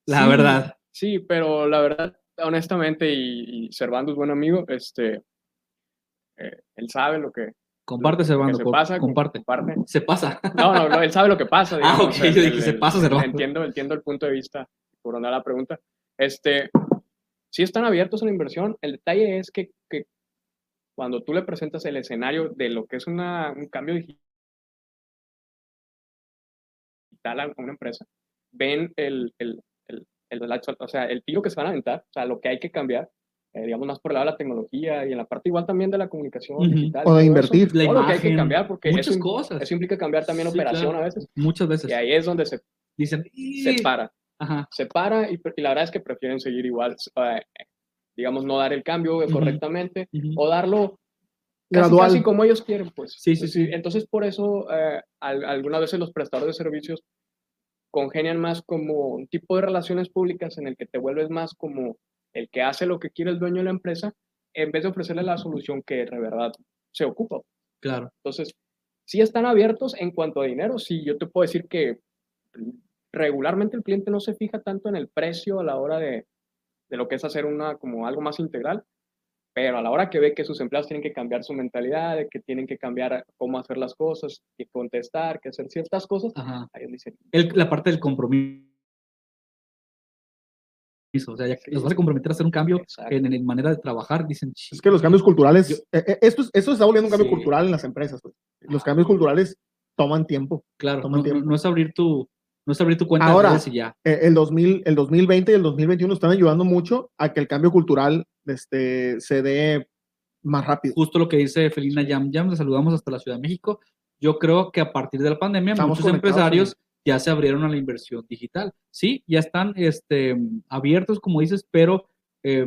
La Sí, verdad. Sí, pero la verdad, honestamente, y, y Servando es buen amigo, este, eh, él sabe lo que, Comparte, Servando. se pasa, comparte. comparte. Se pasa. No, no, no, él sabe lo que pasa. (laughs) Ah, digamos, ok, yo dije, se pasa, Servando. Entiendo, entiendo el punto de vista, por donde va la pregunta. Este, sí están abiertos a la inversión. El detalle es que, que cuando tú le presentas el escenario de lo que es una, un cambio digital a una empresa, ven el, el, el, el- o sea, el tiro que se van a aventar, o sea, lo que hay que cambiar, eh, digamos, más por el lado de la tecnología y en la parte igual también de la comunicación Ujú. digital. O de todo eso, invertir. La todo lo que hay que imagen, cambiar, porque muchas eso, cosas. eso implica cambiar también Sí, operación claro. a veces. Muchas veces. Y ahí es donde se, Dicen, se "Y-". para. Ajá. Se para y, la verdad es que prefieren seguir igual. eh, digamos, no dar el cambio correctamente o darlo casi, Gradual. casi como ellos quieren, pues. Sí, sí, sí. Entonces, por eso, eh, al- algunas veces los prestadores de servicios congenian más como un tipo de relaciones públicas en el que te vuelves más como el que hace lo que quiere el dueño de la empresa, en vez de ofrecerle la solución que de verdad se ocupa. Claro. Entonces, sí están abiertos en cuanto a dinero, sí, yo te puedo decir que regularmente el cliente no se fija tanto en el precio a la hora de, de lo que es hacer una, como algo más integral, pero a la hora que ve que sus empleados tienen que cambiar su mentalidad, que tienen que cambiar cómo hacer las cosas, que contestar, que hacer ciertas cosas, Ajá. ahí dicen, El- la parte del compromiso. O sea, ya que Sí. los vas a comprometer a hacer un cambio en, en manera de trabajar, dicen. Es que los cambios culturales, Yo- eh, eh, esto, es- esto está volviendo un cambio Sí. cultural en las empresas. pues. Los cambios culturales toman tiempo. Claro, toma no, tiempo. no- no es abrir tu, no es abrir tu cuenta Ahora, de redes y ya. Eh, el, 2000, el 2020 y el 2021 están ayudando mucho a que el cambio cultural este, se dé más rápido. Justo lo que dice Felina Yam Yam, le saludamos hasta la Ciudad de México. Yo creo que a partir de la pandemia Estamos muchos empresarios ya se abrieron a la inversión digital. Sí, ya están este, abiertos, como dices, pero eh,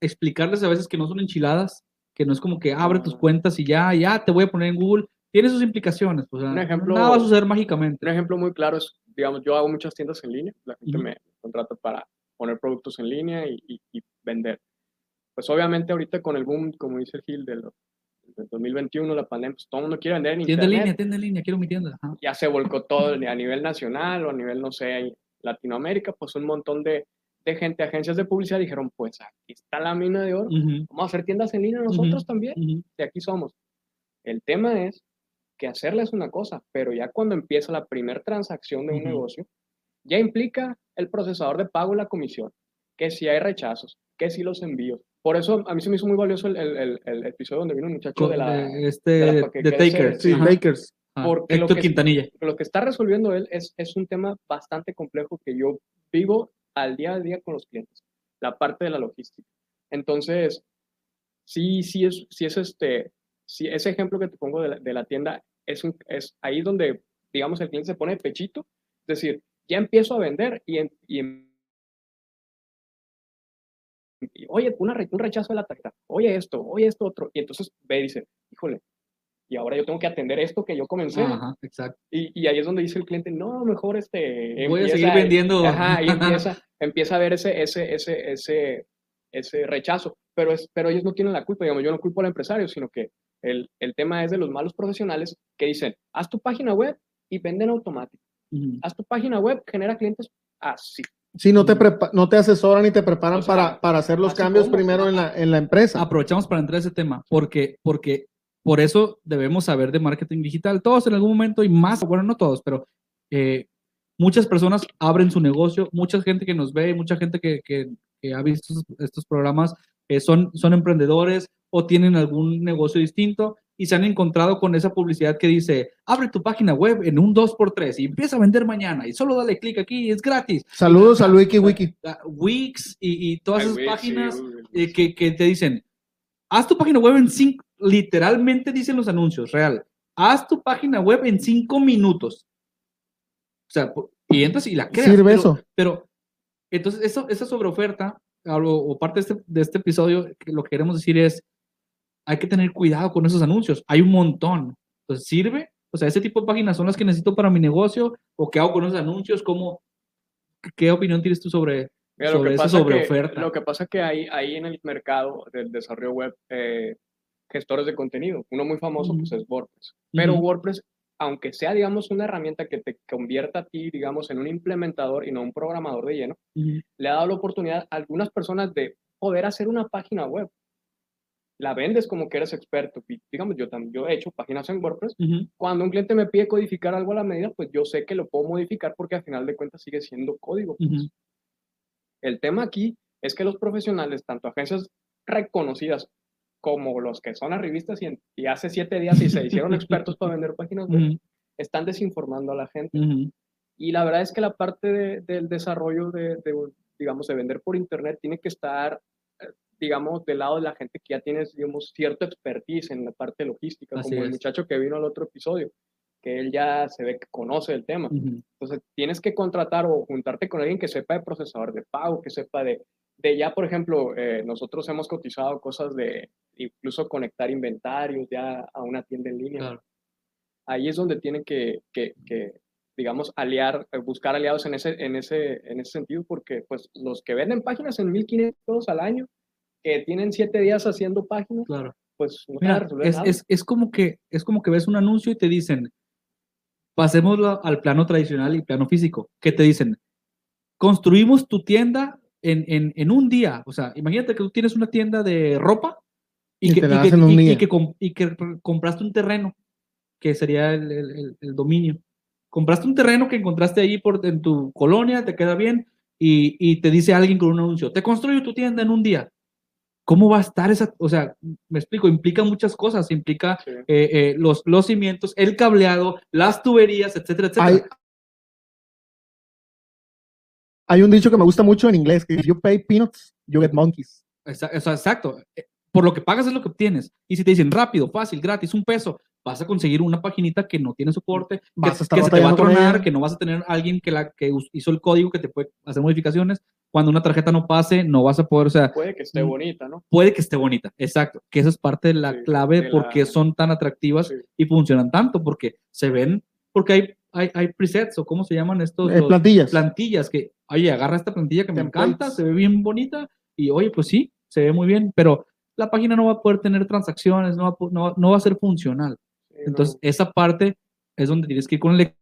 explicarles a veces que no son enchiladas, que no es como que abre tus Ah. cuentas y ya, ya te voy a poner en Google. Tiene sus implicaciones. Sea, Un ejemplo- nada va a suceder mágicamente. Un ejemplo muy claro es, digamos, yo hago muchas tiendas en línea, la gente Ujú. me contrata para poner productos en línea y, y- y vender. Pues obviamente ahorita con el boom, como dice Gil, del, del 2021, la pandemia, pues todo el mundo quiere vender en Tienda en línea, tienda en línea, quiero mi tienda. Ajá. Ya se volcó todo a nivel nacional o a nivel, no sé, Latinoamérica, pues un montón de, de gente, agencias de publicidad dijeron, pues aquí está la mina de oro, Ujú, vamos a hacer tiendas en línea nosotros Ujú. también ujú. de aquí somos. El tema es que hacerla es una cosa, pero ya cuando empieza la primera transacción de un negocio, ya implica el procesador de pago y la comisión, que si hay rechazos, que si los envíos. Por eso a mí se me hizo muy valioso el, el- el- el episodio donde vino un muchacho Con- de la... de este, de la- que- de que ese- Taker. Sí, ajá, Bakers. ajá. porque lo que- Quintanilla. Lo que está resolviendo él es, es un tema bastante complejo que yo vivo al día a día con los clientes, la parte de la logística. Entonces, sí, sí es, sí es este, sí, ese ejemplo que te pongo de la, de la tienda es, un, es ahí donde, digamos, el cliente se pone de pechito, es decir, ya empiezo a vender y, en- y en- oye, una un rechazo de la tarjeta, oye esto, oye esto otro, y entonces ve y dice, híjole, y ahora yo tengo que atender esto que yo comencé. Ajá, exacto. Y, y ahí es donde dice el cliente, no, mejor este... Voy a seguir vendiendo. Ajá, y (laughs) empieza, empieza a ver ese, ese, ese, ese, ese rechazo. Pero, es, pero ellos no tienen la culpa, digamos, yo no culpo al empresario, sino que el, el tema es de los malos profesionales que dicen, haz tu página web y venden automático. Ujú. Haz tu página web, genera clientes así. Sí, no te, prepa- no te asesoran y te preparan O sea, para, para hacer los cambios como. primero en la, en la empresa. Aprovechamos para entrar a ese tema, porque, porque por eso debemos saber de marketing digital. Todos en algún momento y más, bueno, no todos, pero eh, muchas personas abren su negocio, mucha gente que nos ve, mucha gente que, que- que ha visto estos, estos programas eh, son, son emprendedores o tienen algún negocio distinto y se han encontrado con esa publicidad que dice, abre tu página web en un 2x3 y empieza a vender mañana y solo dale clic aquí y es gratis. Saludos a Wiki Wiki. Wix y, y todas Ay, esas páginas eh, que, que te dicen, haz tu página web en cinco, literalmente dicen los anuncios, real, haz tu página web en cinco minutos. O sea, y entras y la creas. Sirve pero, eso. Pero, entonces, eso, esa sobreoferta, o parte de este, de este episodio, que lo que queremos decir es, hay que tener cuidado con esos anuncios. Hay un montón. Entonces, ¿sirve? O sea, ese tipo de páginas son las que necesito para mi negocio, o qué hago con esos anuncios, ¿cómo, ¿qué opinión tienes tú sobre, Mira, lo sobre que sobreoferta? lo que pasa que hay, hay en el mercado del desarrollo web eh, gestores de contenido. Uno muy famoso pues, es WordPress. Pero. WordPress, aunque sea, digamos, una herramienta que te convierta a ti, digamos, en un implementador y no un programador de lleno, le ha dado la oportunidad a algunas personas de poder hacer una página web. La vendes como que eres experto. Y, digamos, yo también yo he hecho páginas en WordPress. Cuando un cliente me pide codificar algo a la medida, pues yo sé que lo puedo modificar porque al final de cuentas sigue siendo código. pues. El tema aquí es que los profesionales, tanto agencias reconocidas como los que son arribistas y, y hace siete días y se hicieron (laughs) expertos para vender páginas web, Ujú. están desinformando a la gente. Ujú. Y la verdad es que la parte de- del desarrollo de, de, digamos, de vender por internet tiene que estar, eh, digamos, del lado de la gente que ya tiene, digamos, cierto expertise en la parte logística, Así como el es. muchacho que vino al otro episodio, que él ya se ve que conoce el tema. Ujú. Entonces, tienes que contratar o juntarte con alguien que sepa de procesador de pago, que sepa de, de ya, por ejemplo, eh, nosotros hemos cotizado cosas de incluso conectar inventarios ya a una tienda en línea. Claro. Ahí es donde tienen que, que, que, digamos, aliar, eh, buscar aliados en ese, en, ese, en ese sentido, porque pues los que venden páginas en 1500 al año, que tienen siete días haciendo páginas, Claro. pues no Mira, es, nada. es, es como que, es como que ves un anuncio y te dicen, pasémoslo al plano tradicional y plano físico, que te dicen, construimos tu tienda en, en, en un día. O sea, imagínate que tú tienes una tienda de ropa y, Y que, y que- y- que com- y que compraste un terreno, que sería el, el- el- el dominio. Compraste un terreno que encontraste ahí por, en tu colonia, te queda bien, y, y te dice alguien con un anuncio, te construyo tu tienda en un día. ¿Cómo va a estar esa? O sea, me explico, implica muchas cosas, implica Sí. eh, eh, los, los cimientos, el cableado, las tuberías, etcétera, etcétera. Hay, hay un dicho que me gusta mucho en inglés, que if you pay peanuts, you get monkeys. Exacto. Eh, Por lo que pagas es lo que obtienes. Y si te dicen rápido, fácil, gratis, un peso, vas a conseguir una paginita que no tiene soporte, que, Vas a estar que se te va a tronar, que no vas a tener alguien que, la, que hizo el código que te puede hacer modificaciones. Cuando una tarjeta no pase, no vas a poder, o sea, Puede que esté Mm. bonita, ¿no? puede que esté bonita. Exacto. Que esa es parte de la Sí, clave de por qué la- son tan atractivas Sí. y funcionan tanto, porque se ven, porque hay, hay, hay presets o cómo se llaman estos. Eh, los- plantillas. plantillas que, oye, agarra esta plantilla que me Templates. encanta, se ve bien bonita y, oye, pues sí, se ve muy bien, pero la página no va a poder tener transacciones, no va no, va- no va a ser funcional. No, Entonces, esa parte es donde tienes que ir con el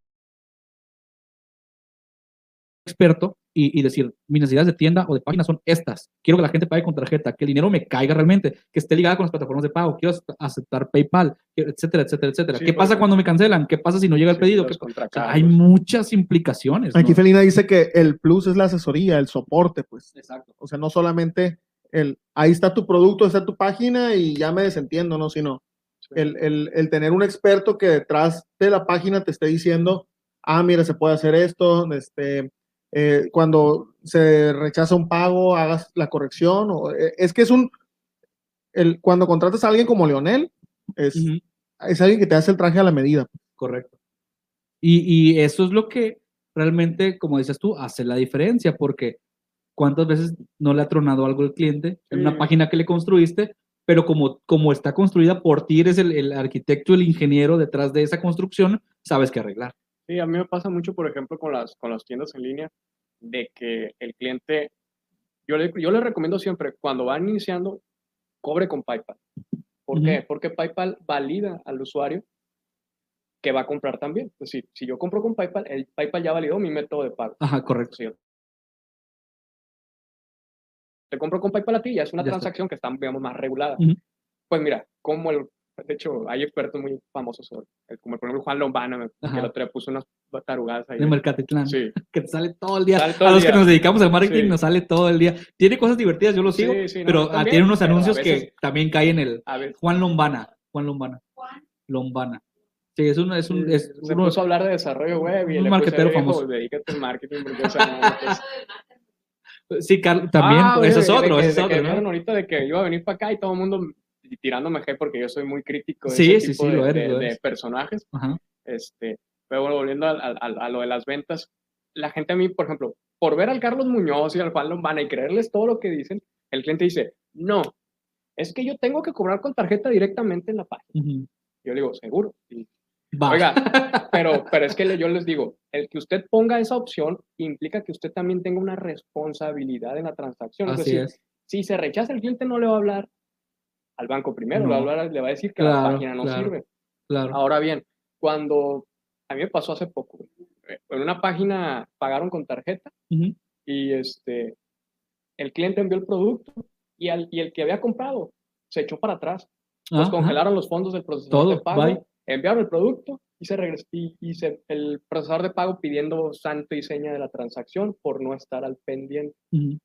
experto y, y decir, mis necesidades de tienda o de página son estas. Quiero que la gente pague con tarjeta, que el dinero me caiga realmente, que esté ligada con las plataformas de pago, quiero ace- aceptar PayPal, etcétera, etcétera, etcétera. Sí, ¿Qué pasa cuando me cancelan? ¿Qué pasa si no llega el sí, pedido? los ¿Qué pa- o sea, contracargos. hay muchas implicaciones. Aquí ¿no? Felina dice que el plus es la asesoría, el soporte, pues. Exacto. O sea, no solamente el, ahí está tu producto, está tu página y ya me desentiendo, ¿no? Sino Sí. el, el- el tener un experto que detrás de la página te esté diciendo, ah, mira, se puede hacer esto, este, eh, cuando se rechaza un pago, hagas la corrección. O, eh, es que es un, el, cuando contratas a alguien como Leonel, es, Ujú. es alguien que te hace el traje a la medida. Correcto. Y, y eso es lo que realmente, como dices tú, hace la diferencia, porque cuántas veces no le ha tronado algo al cliente en una página que le construiste, pero como, como está construida por ti, eres el, el arquitecto, el ingeniero detrás de esa construcción, sabes qué arreglar. Sí, a mí me pasa mucho, por ejemplo, con las, con las tiendas en línea, de que el cliente, yo le, yo le recomiendo siempre, cuando van iniciando, cobre con PayPal. ¿Por qué? Porque PayPal valida al usuario que va a comprar también. Es decir, si yo compro con PayPal, el PayPal ya validó mi método de pago. Ajá, correcto. Si yo te compro con PayPal a ti, ya es una Ya está. transacción que está, digamos, más regulada. Pues mira, como el, de hecho, hay expertos muy famosos sobre, el- como por ejemplo Juan Lombana, me- que Ajá. el otro día puso unas tarugadas ahí. De Mercatitlán, Sí, que te sale todo el día. Todo a los que nos dedicamos al marketing Sí. nos sale todo el día. Tiene cosas divertidas, yo lo sigo, Sí, sí, no, pero ah, también, tiene unos anuncios veces- que también caen en el a ver, Juan Lombana. Juan Lombana. Lombana. Sí, es, un, es, un, es se uno- puso a hablar de desarrollo web y un le marketero puse, "Viejo, famoso". dedícate al marketing porque o sea, no, pues, Sí, Carl- también, Ah, ese oye, es otro, ese es otro, ¿no? ahorita de que iba a venir para acá y todo el mundo tirándome hate porque yo soy muy crítico de Sí, ese sí, tipo sí, de, eres, de- de personajes. Ajá. Este, pero bueno, volviendo al- al- a, lo de las ventas, la gente a mí, por ejemplo, por ver al Carlos Muñoz y al Juan Lombana y creerles todo lo que dicen, el cliente dice, no, es que yo tengo que cobrar con tarjeta directamente en la página. Ujú. Yo le digo, seguro. Y. Oiga, (laughs) pero, pero es que yo les digo, el que usted ponga esa opción implica que usted también tenga una responsabilidad en la transacción. Es Así decir, es. si se rechaza el cliente no le va a hablar al banco primero, le, va a No. le va a decir que la Claro, página no claro. sirve. Claro. Ahora bien, cuando a mí me pasó hace poco, eh, en una página pagaron con tarjeta Ujú. y este, el cliente envió el producto y, al- y el que había comprado se echó para atrás. Pues Ajá. congelaron los fondos del procesador Todo, de pago, bye. enviaron el producto y se regresó y, y se- el procesador de pago pidiendo santo y seña de la transacción por no estar al pendiente, Ujú.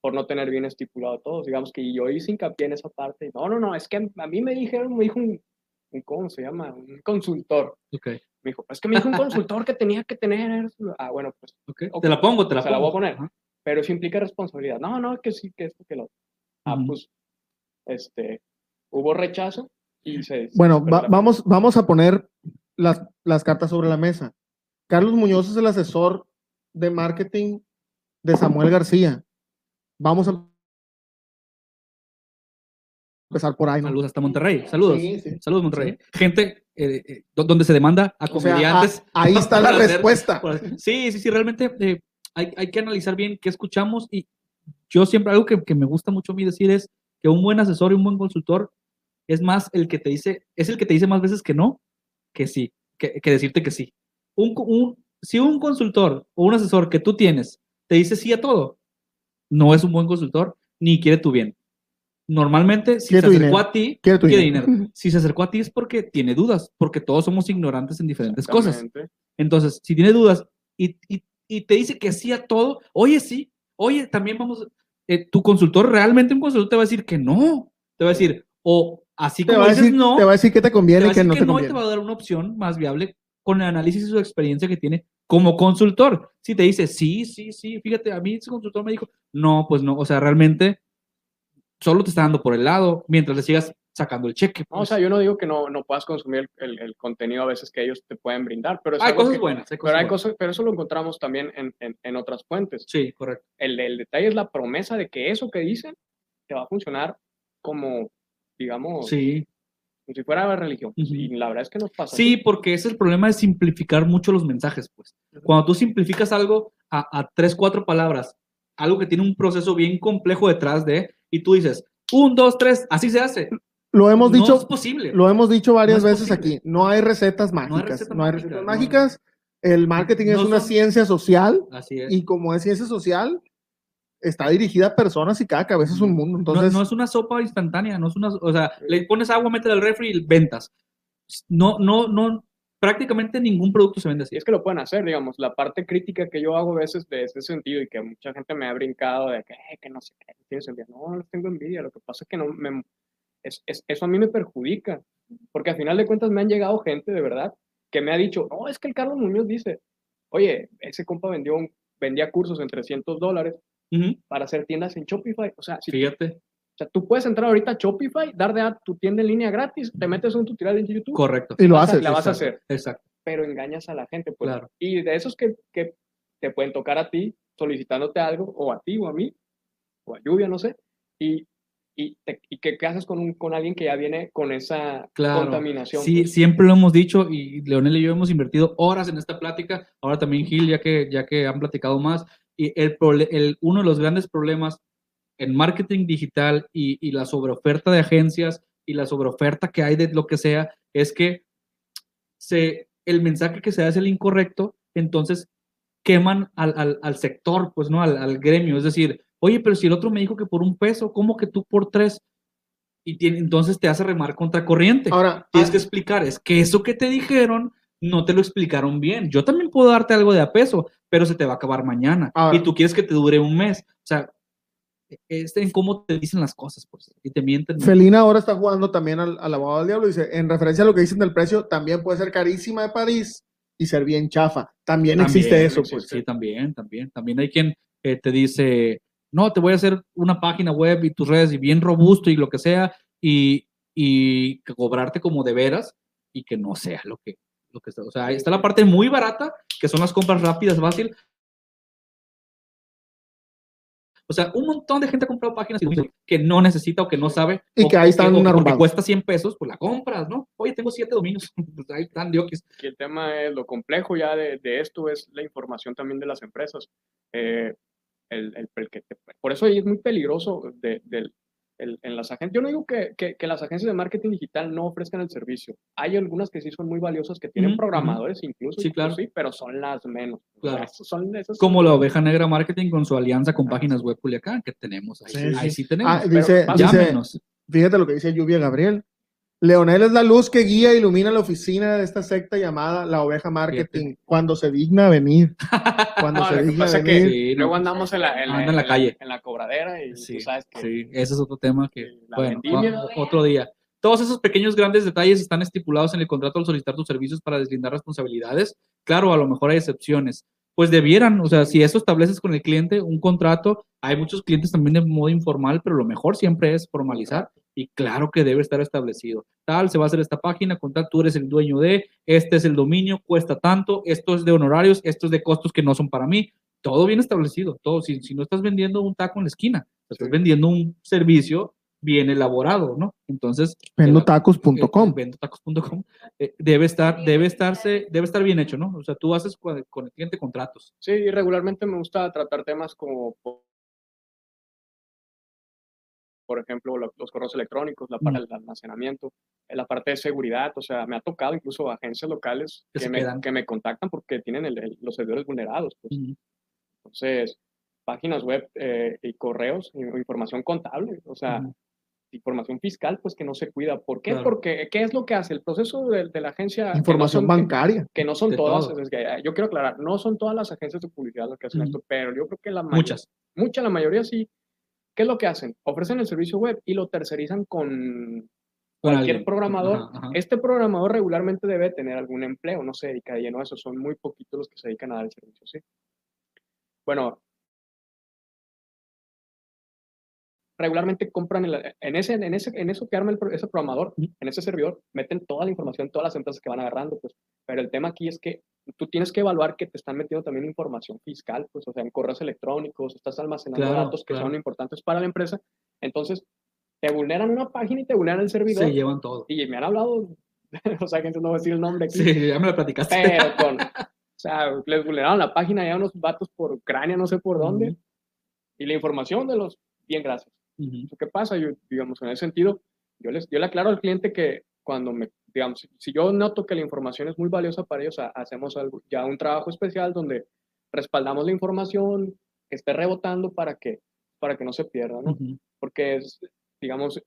Por no tener bien estipulado todo. Digamos que yo hice hincapié en esa parte. No, no, no, es que a mí me dijeron, me dijo un, un ¿cómo se llama? Un consultor. Ok, Me dijo, es que me dijo un consultor que tenía que tener. eso". Ah, bueno, pues. Te la pongo, te la Se la pongo. voy a poner. Pero eso implica responsabilidad. No, no, que sí, que esto, que lo otro. Ah, pues, este, hubo rechazo y se. Bueno, va- la- vamos, vamos a poner las, las cartas sobre la mesa. Carlos Muñoz es el asesor de marketing de Samuel García. Vamos a empezar por ahí. ¿no? Saludos hasta Monterrey. Saludos. Sí, sí. Saludos, Monterrey. Gente eh, eh, do- donde se demanda a O sea, comediantes. a- ahí está la (laughs) hacer- respuesta. Sí, sí, sí, realmente eh, hay, hay que analizar bien qué escuchamos y yo siempre, algo que, que me gusta mucho a mí decir es que un buen asesor y un buen consultor es más el que te dice, es el que te dice más veces que no, que sí, que, que decirte que sí. Un, co- un- si un consultor o un asesor que tú tienes te dice sí a todo, no es un buen consultor ni quiere tu bien. Normalmente, si Quiere se acercó dinero. a ti, Quiere tu quiere dinero. dinero. Si se acercó a ti es porque tiene dudas, porque todos somos ignorantes en diferentes cosas. Entonces, si tiene dudas y, y- y te dice que sí a todo, oye, sí, oye, también vamos, eh, tu consultor, realmente un consultor te va a decir que no, te va a decir, o así Te como va, a dices decir, no, te va a decir que te te conviene va a y que decir no que te no y te conviene. va a dar una opción más viable con el análisis y su experiencia que tiene como consultor. Si te dice, sí, sí, sí, fíjate, a mí ese consultor me dijo, no, pues no, o sea, realmente solo te está dando por el lado mientras le sigas sacando el cheque. No, o pues. sea, yo no digo que no, no puedas consumir el, el- el contenido a veces que ellos te pueden brindar, pero es hay cosas que- buenas, hay cosas Pero, hay buenas. cosas, pero eso lo encontramos también en, en- en otras fuentes. Sí, correcto. El, el detalle es la promesa de que eso que dicen te va a funcionar como, digamos, Sí. Como si fuera la religión. Ujú. Y la verdad es que nos pasa. Sí, porque ese es el problema de simplificar mucho los mensajes, pues. Cuando tú simplificas algo a, a tres, cuatro palabras, algo que tiene un proceso bien complejo detrás de, y tú dices, un, dos, tres, así se hace. Lo hemos no dicho, es posible. lo hemos dicho varias No es veces posible. aquí. No hay recetas hay mágicas. No hay recetas no, mágicas. El marketing es una son- ciencia social Así es. y como es ciencia social, está dirigida a personas y cada cabeza es un mundo. No- Entonces, no, es una sopa instantánea, no es una, o sea, le pones agua, metes al refri y ventas. No, no, no, prácticamente ningún producto se vende así. Y es que lo pueden hacer, digamos, la parte crítica que yo hago a veces de ese sentido y que mucha gente me ha brincado de que, "Eh, que no sé qué, tienes envidia. No, no les tengo envidia, lo que pasa es que no me, es, es- eso a mí me perjudica, porque al final de cuentas me han llegado gente de verdad que me ha dicho, no, es que el Carlos Muñoz dice, oye, ese compa vendió un- vendía cursos en 300 dólares Para hacer tiendas en Shopify. O sea, si, Fíjate, o sea, tú puedes entrar ahorita a Shopify, dar de a tu tienda en línea gratis, te metes un tutorial en YouTube correcto. y lo vas a- haces. la vas a hacer. Exacto. pero engañas a la gente. Pues. Claro. Y de esos que, que te pueden tocar a ti solicitándote algo, o a ti o a mí, o a lluvia, no sé, y, y, te- y que, ¿qué haces con, un, con alguien que ya viene con esa Claro. contaminación. Sí, pues? siempre lo hemos dicho y Leonel y yo hemos invertido horas en esta plática, ahora también Gil, ya que, ya que han platicado más, y el, uno de los grandes problemas en marketing digital y, y la sobreoferta de agencias y la sobreoferta que hay de lo que sea, es que se, el mensaje que se da es el incorrecto, entonces queman al, al, al sector, pues, ¿no? Al, al gremio, es decir, oye, pero si el otro me dijo que por un peso, ¿cómo que tú por tres? Y tiene, entonces te hace remar contra corriente Ahora, tienes ah, que explicar, es que eso que te dijeron no te lo explicaron bien. Yo también puedo darte algo de a peso, pero se te va a acabar mañana. Y tú quieres que te dure un mes. O sea, es en cómo te dicen las cosas, pues, y te mienten. Felina ahora está jugando también al, al abogado del diablo. Dice, en referencia a lo que dicen del precio, también puede ser carísima de París y ser bien chafa. También, También existe eso, existe. pues. Sí, también, también. También hay quien eh, te dice, no, te voy a hacer una página web y tus redes y bien robusto y lo que sea, y, y cobrarte como de veras y que no sea lo que, lo que está. O sea, ahí está la parte muy barata, que son las compras rápidas, fácil. O sea, un montón de gente ha comprado páginas que no necesita o que no sabe. Y que ahí están o porque cuesta 100 pesos, pues la compras, ¿no? Oye, tengo siete dominios. (laughs) Pues ahí están, diokis. Aquí el tema es, lo complejo ya de, de esto es la información también de las empresas. Eh, el, el- el que te- por eso ahí es muy peligroso de, del- el- en las agencias. Yo no digo que, que- que las agencias de marketing digital no ofrezcan el servicio. Hay algunas que sí son muy valiosas, que tienen programadores incluso, Sí, claro. sí, pero son las menos. O sea, Claro. son esas Como la oveja negra marketing con su alianza con Ah, páginas web Culiacán, que tenemos ahí. Sí, ahí sí. sí tenemos. Ah, pero dice, dice- fíjate lo que dice Lluvia Gabriel. Leonel es la luz que guía e ilumina la oficina de esta secta llamada la oveja marketing. Cuando se digna a venir. (laughs) Cuando No, se lo que digna a pasa es que venir. Sí, no, luego andamos en la, en Anda en la calle. en la cobradera y Sí, tú sabes que sí, ese es otro tema que, la bueno, vendimia. otro día. Todos esos pequeños grandes detalles están estipulados en el contrato al solicitar tus servicios para deslindar responsabilidades. Claro, a lo mejor hay excepciones. Pues debieran, o sea, si eso estableces con el cliente un contrato, hay muchos clientes también de modo informal, pero lo mejor siempre es formalizar y claro que debe estar establecido. Tal, se va a hacer esta página, con tal, tú eres el dueño de, este es el dominio, cuesta tanto, esto es de honorarios, esto es de costos que no son para mí. Todo bien establecido, todo. Si, si no estás vendiendo un taco en la esquina, estás Sí. vendiendo un servicio bien elaborado, ¿no? Entonces, Vendotacos.com. vendotacos.com eh, debe estar, debe estarse, debe estar bien hecho, ¿no? O sea, tú haces con, con el cliente contratos. Sí, y regularmente me gusta tratar temas como, por- ejemplo, lo- los correos electrónicos, la parte Mm. del almacenamiento, eh, la parte de seguridad. O sea, me ha tocado incluso agencias locales Que que, me, que me contactan porque tienen el- el- los servidores vulnerados. pues. Ujú. Entonces, páginas web eh, y correos, información contable, o sea, información fiscal, pues que no se cuida. ¿Por qué? Claro. Porque, ¿qué es lo que hace? El proceso de, de la agencia... que no Información son- bancaria. que no son todas, es que, eh, yo quiero aclarar, no son todas las agencias de publicidad las que hacen esto, pero yo creo que la mayoría, Muchas. mucha, la mayoría sí. ¿Qué es lo que hacen? Ofrecen el servicio web y lo tercerizan con cualquier alguien. programador. Ajá, ajá. Este programador regularmente debe tener algún empleo, no se dedica de lleno a eso, son muy poquitos los que se dedican a dar el servicio, ¿sí? Bueno, regularmente compran el- en, ese, en, ese, en eso que arma el ese programador, en ese servidor, meten toda la información, todas las empresas que van agarrando, pues. Pero el tema aquí es que tú tienes que evaluar que te están metiendo también información fiscal, pues, o sea, en correos electrónicos, estás almacenando Claro, datos que claro. son importantes para la empresa. Entonces, te vulneran una página y te vulneran el servidor. Se llevan todo. Y me han hablado, (laughs) o sea, gente no voy a decir el nombre aquí, Sí, ya me lo platicaste. pero (laughs) con, o sea, les vulneraron la página ya unos vatos por Ucrania, no sé por dónde, Ujú. y la información de los, bien, gracias. Ujú. ¿Qué pasa? Yo, digamos, en ese sentido, yo, les, yo le aclaro al cliente que cuando me, digamos, si- yo noto que la información es muy valiosa para ellos, ha- hacemos algo, ya un trabajo especial donde respaldamos la información, que esté rebotando para que, para que no se pierda, ¿no? Porque es, digamos,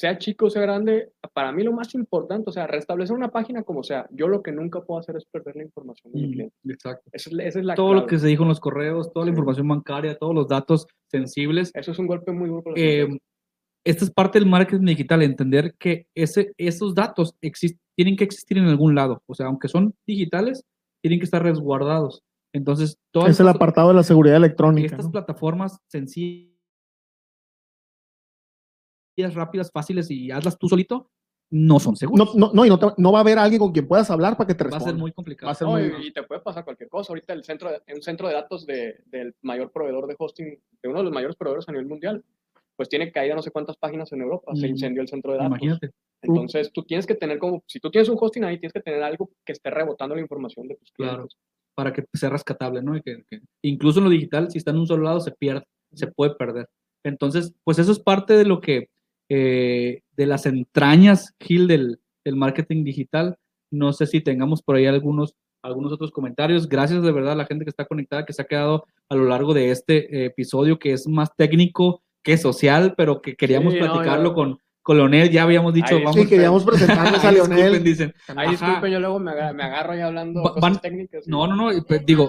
sea chico sea grande, para mí lo más importante, o sea, restablecer una página como sea, yo lo que nunca puedo hacer es perder la información de mi Ujú. cliente. Exacto. Esa es, la- esa es la Todo lo clave. que se dijo en los correos, toda la Sí. información bancaria, todos los datos sensibles. Eso es un golpe muy duro. para Eh, esta es parte del marketing digital, entender que ese, esos datos exist- tienen que existir en algún lado. O sea, aunque son digitales, tienen que estar resguardados. Entonces, todas Es el apartado de la seguridad electrónica. estas ¿no? plataformas sencillas, rápidas, fáciles y hazlas tú solito, no son No, seguras. no, no, y no, te- no va a haber alguien con quien puedas hablar para que te Va a responda. ser muy complicado. Va a ser No, muy- y, y te puede pasar cualquier cosa. Ahorita el centro de, un centro de datos de- del mayor proveedor de hosting, de uno de los mayores proveedores a nivel mundial, pues tiene caída no sé cuántas páginas en Europa. Se Mm. incendió el centro de datos. Imagínate. Entonces, tú tienes que tener como, si tú tienes un hosting ahí, tienes que tener algo que esté rebotando la información de tus Claro. clientes. para que sea rescatable, ¿no? Y que, que- incluso en lo digital, si está en un solo lado, se pierde, se puede perder. Entonces, pues eso es parte de lo que, eh, de las entrañas, Gil, del, del marketing digital. No sé si tengamos por ahí algunos, algunos otros comentarios. Gracias de verdad a la gente que está conectada, que se ha quedado a lo largo de este eh, episodio, que es más técnico que social, pero que queríamos Sí, no, platicarlo yo- con, con Leonel. Ya habíamos dicho, Ay, vamos Sí, queríamos presentarnos a (laughs) Ay, disculpen, Leonel. dicen. Ay, Ajá. disculpe, yo luego me agarro, me agarro ahí hablando Va- cosas van- técnicas. y- No, no, no, pues, digo,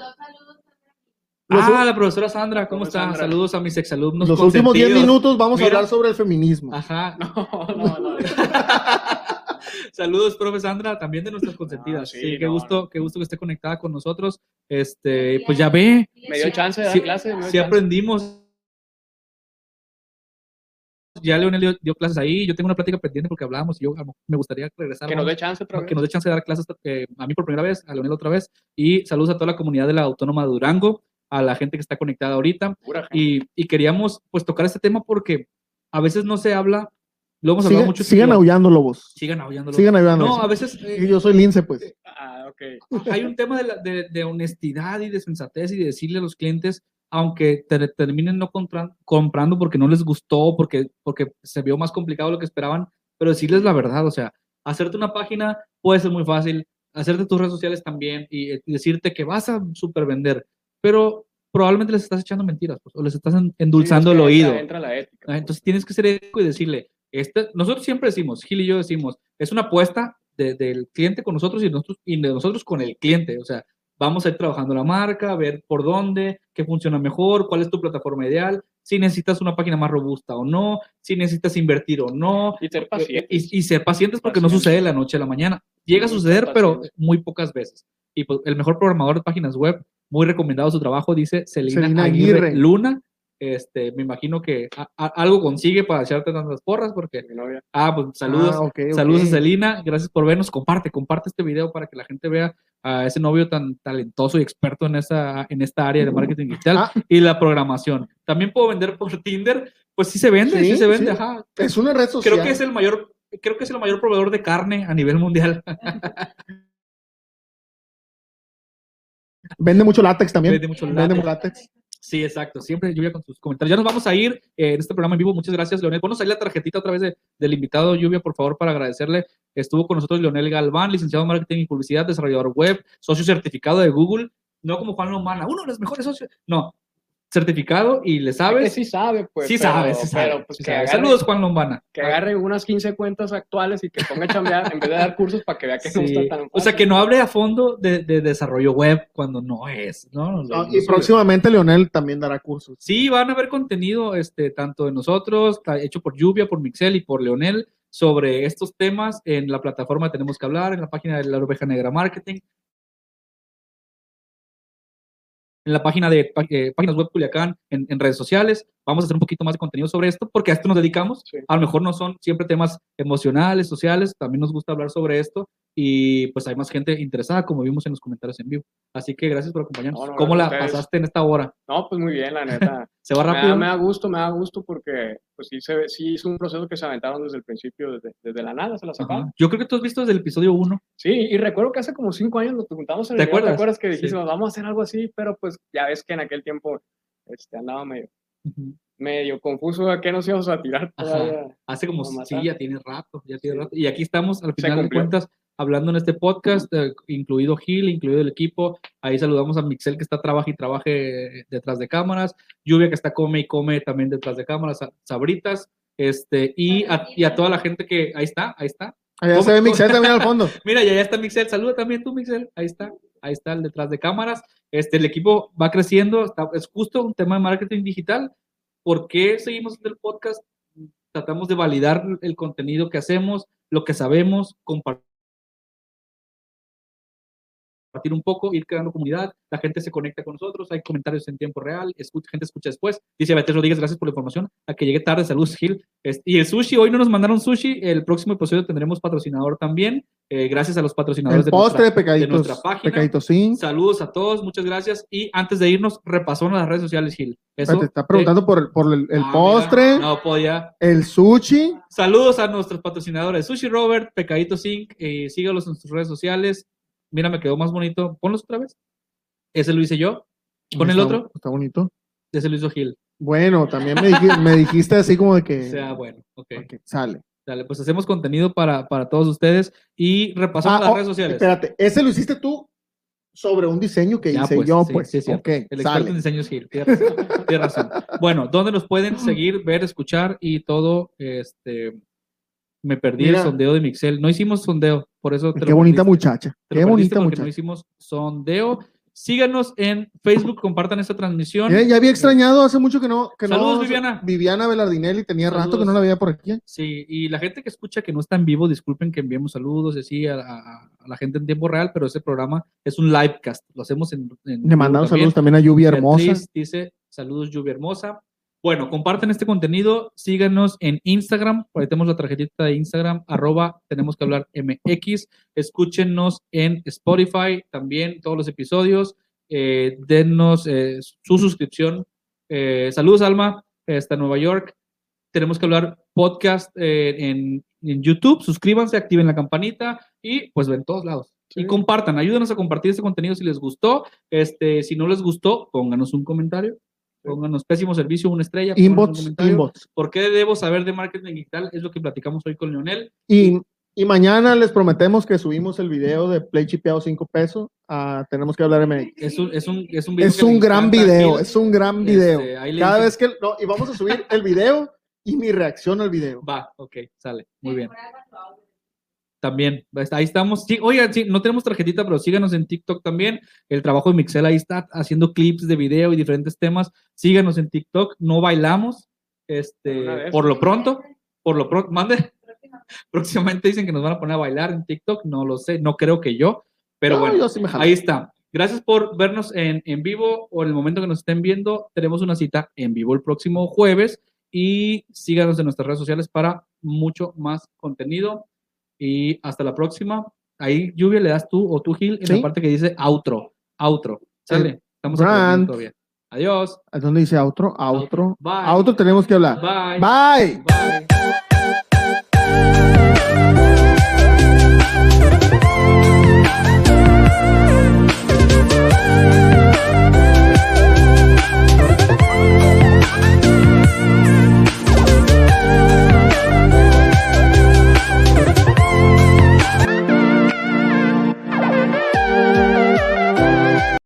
Los ah, la profesora Sandra, ¿cómo ¿Cómo está? Sandra? Saludos a mis exalumnos. Los últimos 10 consentidos. minutos vamos Mira. a hablar sobre el feminismo. Ajá. (laughs) No, no, no. (laughs) Saludos, profe Sandra, también de nuestras consentidas. sí, sí, qué no, gusto, qué gusto que esté conectada con nosotros. Este, pues ya ve, Me dio chance de dar Sí, clase. sí chance. aprendimos. Ya Leonel dio, dio clases ahí, yo tengo una plática pendiente porque hablábamos y yo me gustaría regresar. Que nos dé chance otra vez. que nos dé chance de dar clases eh, a mí por primera vez, a Leonel otra vez, y saludos a toda la comunidad de la Autónoma de Durango, a la gente que está conectada ahorita, y, y queríamos pues tocar este tema porque a veces no se habla, lo hemos hablado Sigan, mucho. sigan aullando, lobos. Sigan aullando. Sigan aullando. No, a veces eh, yo soy lince, pues. Ah, ok. hay un tema de, la- de- de honestidad y de sensatez y de decirle a los clientes, aunque te terminen no compran- comprando porque no les gustó, porque, porque se vio más complicado lo que esperaban, pero decirles la verdad, o sea, hacerte una página puede ser muy fácil, hacerte tus redes sociales también y, y decirte que vas a super vender, pero probablemente les estás echando mentiras pues, o les estás en- endulzando Sí, es el que oído. Entra, entra la ética. Ah, Entonces tienes que ser ético y decirle, este, nosotros siempre decimos, Gil y yo decimos, es una apuesta de- del cliente con nosotros y, nosotros y de nosotros con el cliente. O sea, vamos a ir trabajando la marca, a ver por dónde, qué funciona mejor, cuál es tu plataforma ideal, si necesitas una página más robusta o no, si necesitas invertir o no. Y ser Eh, paciente. Y, y ser pacientes porque no Pacientes. sucede de la noche a la mañana. Llega a suceder, pero muy pocas veces. Y pues, el mejor programador de páginas web, muy recomendado su trabajo, dice Celina, Celina Aguirre, Aguirre. Luna. Este, me imagino que a- a- algo consigue para echarte tantas porras, porque, ah, pues saludos, Ah, saludos a Celina, gracias por vernos, comparte, comparte este video para que la gente vea a ese novio tan talentoso y experto en esa, en esta área de marketing digital Ah. y la programación. También puedo vender por Tinder, Pues sí se vende, sí, Sí, se vende, sí. ajá. Es una red social. Creo que es el mayor, creo que es el mayor proveedor de carne a nivel mundial. (laughs) Vende mucho látex también. Vende mucho Vende látex. mucho látex. Sí, exacto. Siempre Lluvia con sus comentarios. Ya nos vamos a ir eh, en este programa en vivo. Muchas gracias, Leonel. Ponos ahí la tarjetita otra vez de- del invitado Lluvia, por favor, para agradecerle. Estuvo con nosotros Leonel Galván, licenciado en Marketing y Publicidad, desarrollador web, socio certificado de Google, no como Juan Lomana, uno de los mejores socios. No, certificado y le Que sabes. sí sabe, pues. sí pero- sabes, sí pero, sabes. pues, sí que sabes. agarre- Saludos, Juan Lombana. Que agarre unas 15 cuentas actuales y que ponga a chambear en vez de dar cursos para que vea que no Sí. está tan O sea, que no hable a fondo de, de desarrollo web cuando no es, ¿no? No y próximamente Leonel también dará cursos. Sí, van a haber contenido, este, tanto de nosotros, hecho por Lluvia, por Mixel y por Leonel, sobre estos temas en la plataforma Tenemos que hablar, en la página de la Oveja Negra Marketing, en la página de eh, páginas web Culiacán, en redes sociales. Vamos a hacer un poquito más de contenido sobre esto, porque a esto nos dedicamos. Sí. A lo mejor no son siempre temas emocionales, sociales, también nos gusta hablar sobre esto y pues hay más gente interesada, como vimos en los comentarios en vivo. Así que gracias por acompañarnos. No, no, ¿Cómo la ustedes. pasaste en esta hora? No, pues muy bien, la neta. (laughs) ¿Se va me, rápido? da, me da gusto, me da gusto porque pues sí, se, sí es un proceso que se aventaron desde el principio, desde, desde la nada, se la sacaron. Yo creo que tú has visto desde el episodio 1. Sí, y recuerdo que hace como cinco años nos preguntamos en ¿Te el video, acuerdas? ¿te acuerdas que Sí. dijimos, vamos a hacer algo así? Pero pues ya ves que en aquel tiempo este, andaba medio, medio confuso a qué nos íbamos a tirar todavía. Hace como, sí, ya tiene rato, ya tiene Sí. rato. Y aquí estamos, al final de cuentas, hablando en este podcast, eh, incluido Gil, incluido el equipo. Ahí saludamos a Mixel que está trabaja y trabaje detrás de cámaras. Lluvia que está come y come también detrás de cámaras. Sa- Sabritas. Este, y a, y a toda la gente que, ahí está, ahí está. Allá ¿Cómo- se ve Mixel también al fondo. (laughs) Mira, ya, ya está Mixel. Saluda también tú, Mixel. Ahí está. Ahí está el detrás de cámaras. Este, el equipo va creciendo. está- es justo un tema de marketing digital. ¿Por qué seguimos haciendo el podcast? Tratamos de validar el contenido que hacemos, lo que sabemos, compartir compartir un poco, ir creando comunidad, la gente se conecta con nosotros, hay comentarios en tiempo real, escucha, gente escucha después. Dice Beatriz Rodríguez, gracias por la información, a que llegue tarde, saludos Gil. Este, y el sushi, hoy no nos mandaron sushi, el próximo episodio tendremos patrocinador también, eh, gracias a los patrocinadores de postre nuestra, de nuestra página. Pecaditos sí. Saludos a todos, muchas gracias. Y antes de irnos, repasó en las redes sociales, Gil. Eso, Te está preguntando por, el- por el, el ah, postre, mira, no podía. el sushi. Saludos a nuestros patrocinadores, Sushi Robert, Pecaditos Inc. Eh, sígalos en sus redes sociales. Mira, me quedó más bonito. Ponlos otra vez. Ese lo hice yo. Con el otro, Está bonito. ese lo hizo Gil. Bueno, también me dijiste, me dijiste así como de O que. (laughs) sea, bueno, ok. ok, sale. Dale, pues hacemos contenido para, para todos ustedes y repasamos Ah, las oh, redes sociales. Espérate, ese lo hiciste tú sobre un diseño que Ya, hice pues, yo, sí, pues. sí, es cierto. ok, El experto sale. en diseño es Gil. Tienes razón. tienes razón. Bueno, ¿dónde nos pueden seguir, ver, escuchar y todo? Este, me perdí Mira. el sondeo de Mixel. No hicimos sondeo, por eso te Qué lo bonita perdiste. muchacha. Te Qué bonita muchacha. No hicimos sondeo. Síganos en Facebook, compartan esta transmisión. Eh, ya había extrañado hace mucho que no. Que Saludos, no, Viviana. Viviana Velardinelli, tenía rato que no la veía por aquí. Sí, y la gente que escucha que no está en vivo, disculpen que enviemos saludos y así a, a- a la gente en tiempo real, pero ese programa es un livecast. Lo hacemos en. en Le mandamos saludos también a Lluvia Hermosa. Beatriz dice, saludos Lluvia Hermosa. Bueno, comparten este contenido, síganos en Instagram, por ahí tenemos la tarjetita de Instagram, arroba tenemos que hablar MX, escúchenos en Spotify también, todos los episodios, eh, dennos eh, su suscripción. Eh, saludos Alma, hasta Nueva York. Tenemos que hablar podcast eh, en, en YouTube, suscríbanse, activen la campanita y pues ven todos lados. Y compartan, ayúdenos a compartir este contenido si les gustó. Este, si no les gustó, pónganos un comentario. Pónganos pésimo servicio, una estrella. Inbox, inbox. ¿Por qué debo saber de marketing digital? Es lo que platicamos hoy con Leonel. Y, y mañana les prometemos que subimos el video de Play Chipeado 5 pesos. a tenemos que hablar MX. Es un, es un, es un video. Es un gran a video, es un gran Este, video. Cada vez que. No, y vamos a subir el video y mi reacción al video. Va, ok, sale. Muy bien. También, pues, ahí estamos. Sí, oigan, sí, no tenemos tarjetita, pero síganos en TikTok también. El trabajo de Mixel ahí está haciendo clips de video y diferentes temas. Síganos en TikTok. No bailamos. Este, por lo pronto, por lo pronto, mande. (laughs) Próximamente dicen que nos van a poner a bailar en TikTok. No lo sé, no creo que yo, pero No, bueno. yo sí. Ahí está. Gracias por vernos en, en vivo o en el momento que nos estén viendo. Tenemos una cita en vivo el próximo jueves y síganos en nuestras redes sociales para mucho más contenido. Y hasta la próxima. Ahí, Lluvia, le das tú o tú, Gil, en ¿Sí? la parte que dice outro. Outro. Sale. Estamos en todavía. Adiós. ¿A dónde dice outro? Outro. Bye. Outro tenemos que hablar. Bye. Bye. Bye.